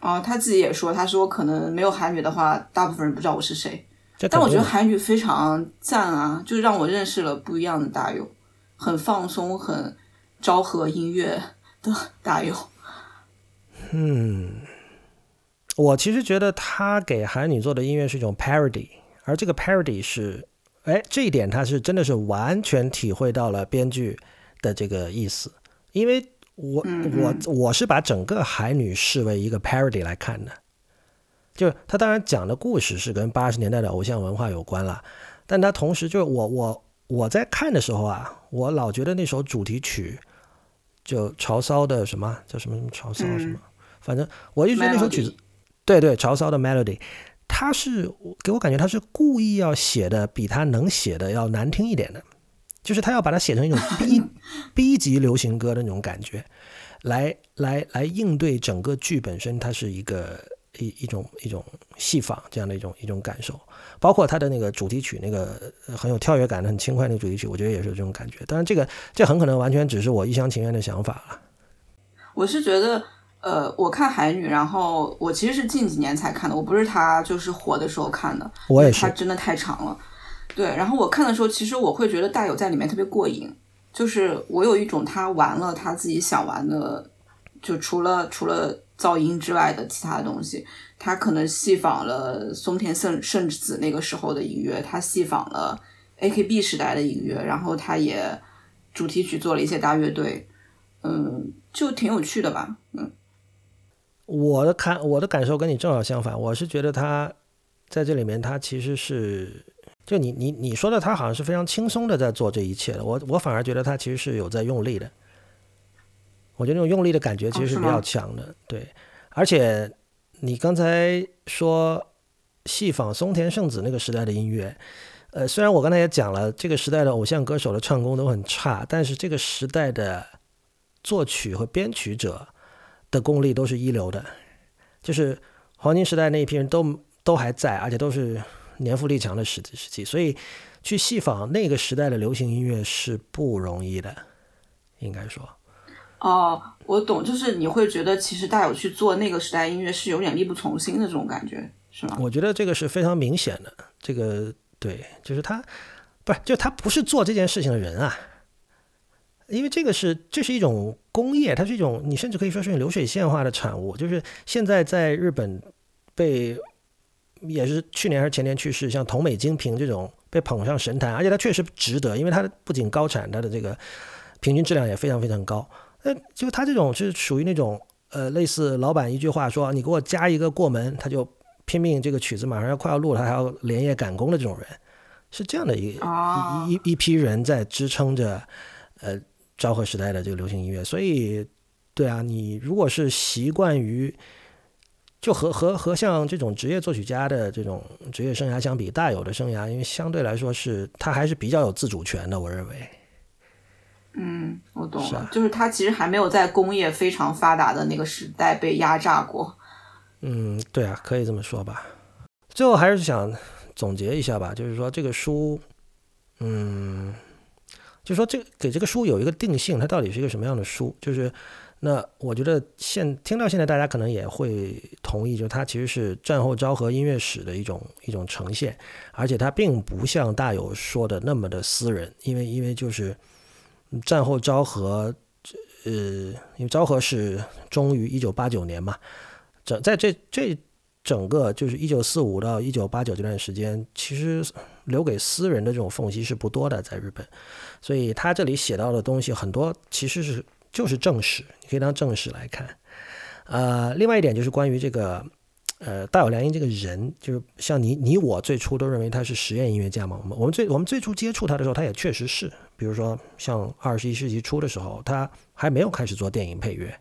哦，他自己也说，他说可能没有海女的话，大部分人不知道我是谁。但我觉得韩语非常赞啊，就让我认识了不一样的大友，很放松、很昭和音乐的大友。嗯，我其实觉得他给韩女做的音乐是一种 parody，而这个 parody 是。哎，这一点他是真的是完全体会到了编剧的这个意思，因为我我我是把整个海女视为一个 parody 来看的，就他当然讲的故事是跟八十年代的偶像文化有关了，但他同时就是我我我在看的时候啊，我老觉得那首主题曲就潮骚的什么叫什么什么潮骚什么，反正我就觉得那首曲子，对对，潮骚的 melody。他是给我感觉他是故意要写的比他能写的要难听一点的，就是他要把它写成一种 B B 级流行歌的那种感觉，来来来应对整个剧本身，它是一个一一种一种戏仿这样的一种一种感受，包括他的那个主题曲那个很有跳跃感的很轻快那个主题曲，我觉得也是这种感觉。当然，这个这很可能完全只是我一厢情愿的想法了。我是觉得。呃，我看海女，然后我其实是近几年才看的，我不是她就是火的时候看的，我也是，她真的太长了。对，然后我看的时候，其实我会觉得大友在里面特别过瘾，就是我有一种他玩了他自己想玩的，就除了除了噪音之外的其他东西，他可能戏仿了松田圣圣子那个时候的音乐，他戏仿了 A K B 时代的音乐，然后他也主题曲做了一些大乐队，嗯，就挺有趣的吧，嗯。我的看我的感受跟你正好相反，我是觉得他在这里面，他其实是就你你你说的，他好像是非常轻松的在做这一切的。我我反而觉得他其实是有在用力的。我觉得那种用力的感觉其实是比较强的，对。而且你刚才说戏仿松田圣子那个时代的音乐，呃，虽然我刚才也讲了，这个时代的偶像歌手的唱功都很差，但是这个时代的作曲和编曲者。的功力都是一流的，就是黄金时代那一批人都都还在，而且都是年富力强的时时期，所以去戏仿那个时代的流行音乐是不容易的，应该说。哦，我懂，就是你会觉得其实大有去做那个时代音乐是有点力不从心的这种感觉，是吗？我觉得这个是非常明显的，这个对，就是他不是，就他不是做这件事情的人啊。因为这个是这是一种工业，它是一种你甚至可以说是流水线化的产物。就是现在在日本被也是去年还是前年去世，像同美精平这种被捧上神坛，而且它确实值得，因为它不仅高产，它的这个平均质量也非常非常高。那就他这种是属于那种呃类似老板一句话说你给我加一个过门，他就拼命这个曲子马上要快要录了，他还要连夜赶工的这种人，是这样的一一一一批人在支撑着呃昭和时代的这个流行音乐。所以，对啊，你如果是习惯于就和和和像这种职业作曲家的这种职业生涯相比，大有的生涯，因为相对来说是他还是比较有自主权的，我认为。嗯，我懂了，就是它其实还没有在工业非常发达的那个时代被压榨过。嗯，对啊，可以这么说吧。最后还是想总结一下吧，就是说这个书，嗯，就说这给这个书有一个定性，它到底是一个什么样的书？就是那我觉得现听到现在大家可能也会同意，就是它其实是战后昭和音乐史的一种一种呈现，而且它并不像大有说的那么的私人，因为因为就是。战后昭和，呃，因为昭和是终于一九八九年嘛，整在这这整个就是一九四五到一九八九这段时间，其实留给私人的这种缝隙是不多的，在日本，所以他这里写到的东西很多其实是就是正史，你可以当正史来看。呃，另外一点就是关于这个。呃，大有良音这个人，就是像你、你我最初都认为他是实验音乐家嘛。我们我们最我们最初接触他的时候，他也确实是。比如说，像二十一世纪初的时候，他还没有开始做电影配乐，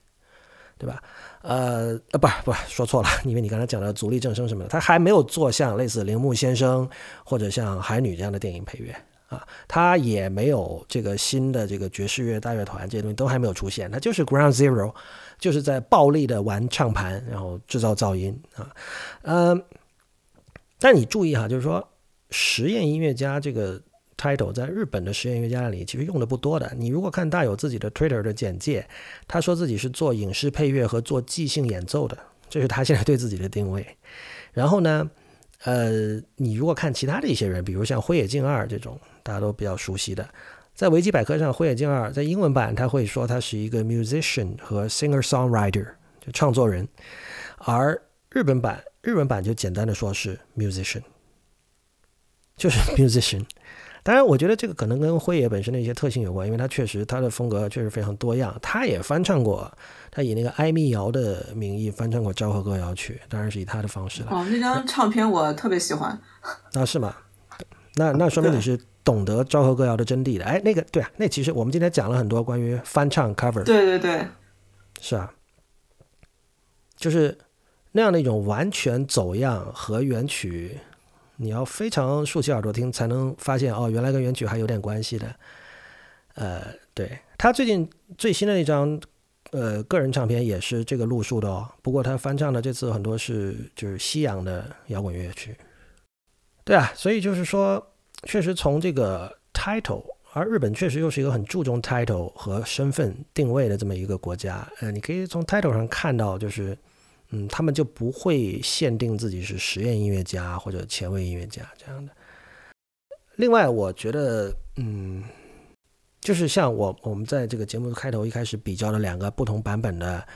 对吧？呃呃，不不，说错了，因为你刚才讲的足利正生什么的，他还没有做像类似铃木先生或者像海女这样的电影配乐啊。他也没有这个新的这个爵士乐大乐团这些东西都还没有出现，他就是 Ground Zero。就是在暴力的玩唱盘，然后制造噪音啊，嗯，但你注意哈，就是说实验音乐家这个 title 在日本的实验音乐家里其实用的不多的。你如果看大有自己的 Twitter 的简介，他说自己是做影视配乐和做即兴演奏的，这是他现在对自己的定位。然后呢，呃，你如果看其他的一些人，比如像灰野静二这种大家都比较熟悉的。在维基百科上，灰野静二在英文版他会说他是一个 musician 和 singer songwriter，就创作人，而日本版日本版就简单的说是 musician，就是 musician。当然，我觉得这个可能跟辉爷本身的一些特性有关，因为他确实他的风格确实非常多样。他也翻唱过，他以那个艾米瑶的名义翻唱过昭和歌谣曲，当然是以他的方式了。哦，那张唱片我特别喜欢。啊，是吗？那那说明你是。懂得昭和歌谣的真谛的，哎，那个对啊，那其实我们今天讲了很多关于翻唱 cover，对对对，是啊，就是那样的一种完全走样和原曲，你要非常竖起耳朵听才能发现哦，原来跟原曲还有点关系的。呃，对他最近最新的那张呃个人唱片也是这个路数的哦，不过他翻唱的这次很多是就是西洋的摇滚乐曲。对啊，所以就是说。确实从这个 title，而日本确实又是一个很注重 title 和身份定位的这么一个国家。呃，你可以从 title 上看到，就是，嗯，他们就不会限定自己是实验音乐家或者前卫音乐家这样的。另外，我觉得，嗯，就是像我我们在这个节目的开头一开始比较了两个不同版本的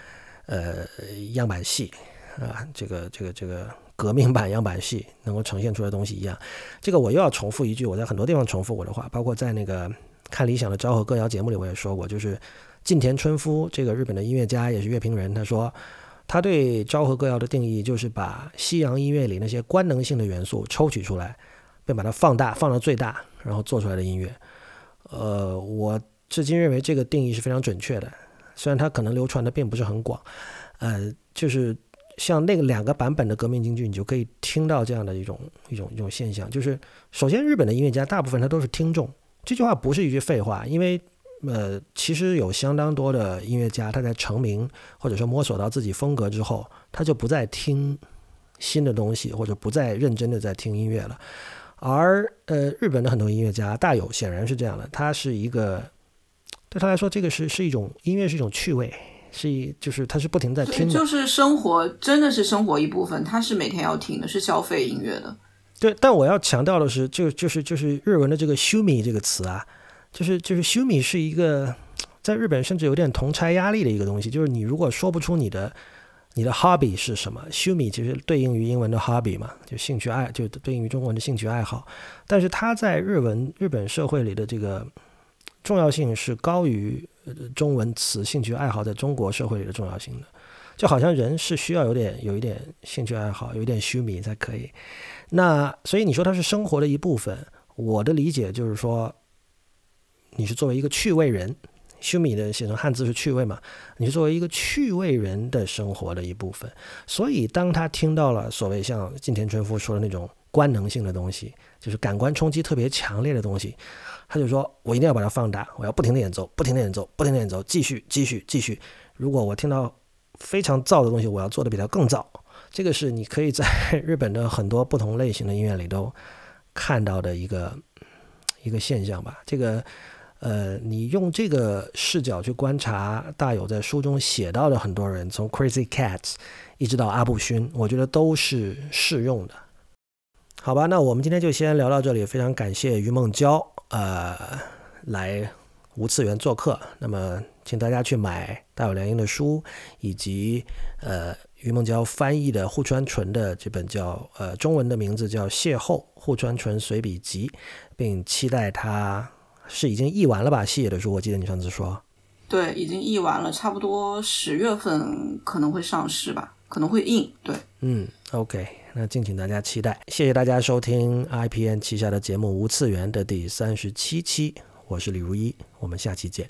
呃样板戏啊，这个这个这个。革命版样板戏能够呈现出来的东西一样，这个我又要重复一句，我在很多地方重复我的话，包括在那个看理想的昭和歌谣节目里我也说过，就是近田春夫这个日本的音乐家也是乐评人，他说他对昭和歌谣的定义就是把西洋音乐里那些官能性的元素抽取出来，并把它放大放到最大，然后做出来的音乐。呃，我至今认为这个定义是非常准确的，虽然它可能流传的并不是很广，呃，就是。像那个两个版本的革命京剧，你就可以听到这样的一种一种一种现象，就是首先日本的音乐家大部分他都是听众，这句话不是一句废话，因为呃其实有相当多的音乐家他在成名或者说摸索到自己风格之后，他就不再听新的东西或者不再认真的在听音乐了，而呃日本的很多音乐家大有显然是这样的，他是一个对他来说这个是是一种音乐是一种趣味。是一，就是他是不停在听，就是生活，真的是生活一部分。他是每天要听的，是消费音乐的。对，但我要强调的是，就就是就是日文的这个 “shumi” 这个词啊，就是就是 “shumi” 是一个在日本甚至有点同拆压力的一个东西。就是你如果说不出你的你的 hobby 是什么，“shumi” 其实对应于英文的 hobby 嘛，就兴趣爱，就对应于中文的兴趣爱好。但是它在日文日本社会里的这个重要性是高于。中文词兴趣爱好在中国社会里的重要性的，就好像人是需要有点有一点兴趣爱好，有一点虚迷才可以。那所以你说它是生活的一部分，我的理解就是说，你是作为一个趣味人，虚米的写成汉字是趣味嘛？你是作为一个趣味人的生活的一部分。所以当他听到了所谓像近田春夫说的那种官能性的东西，就是感官冲击特别强烈的东西，他就说我一定要把它放大，我要不停的演奏，不停的演奏，不停的演奏，继续继续继续。如果我听到非常燥的东西，我要做的比它更燥。这个是你可以在日本的很多不同类型的音乐里都看到的一个一个现象吧。这个呃，你用这个视角去观察大有在书中写到的很多人，从 Crazy Cats 一直到阿布勋，我觉得都是适用的。好吧，那我们今天就先聊到这里。非常感谢于梦娇呃来无次元做客。那么。请大家去买大有良英的书，以及呃于梦娇翻译的户川纯的这本叫呃中文的名字叫《邂逅户川纯随笔集》，并期待他是已经译完了吧？细野的书，我记得你上次说，对，已经译完了，差不多十月份可能会上市吧，可能会印。对，嗯，OK，那敬请大家期待。谢谢大家收听 IPN 旗下的节目《无次元》的第三十七期，我是李如一，我们下期见。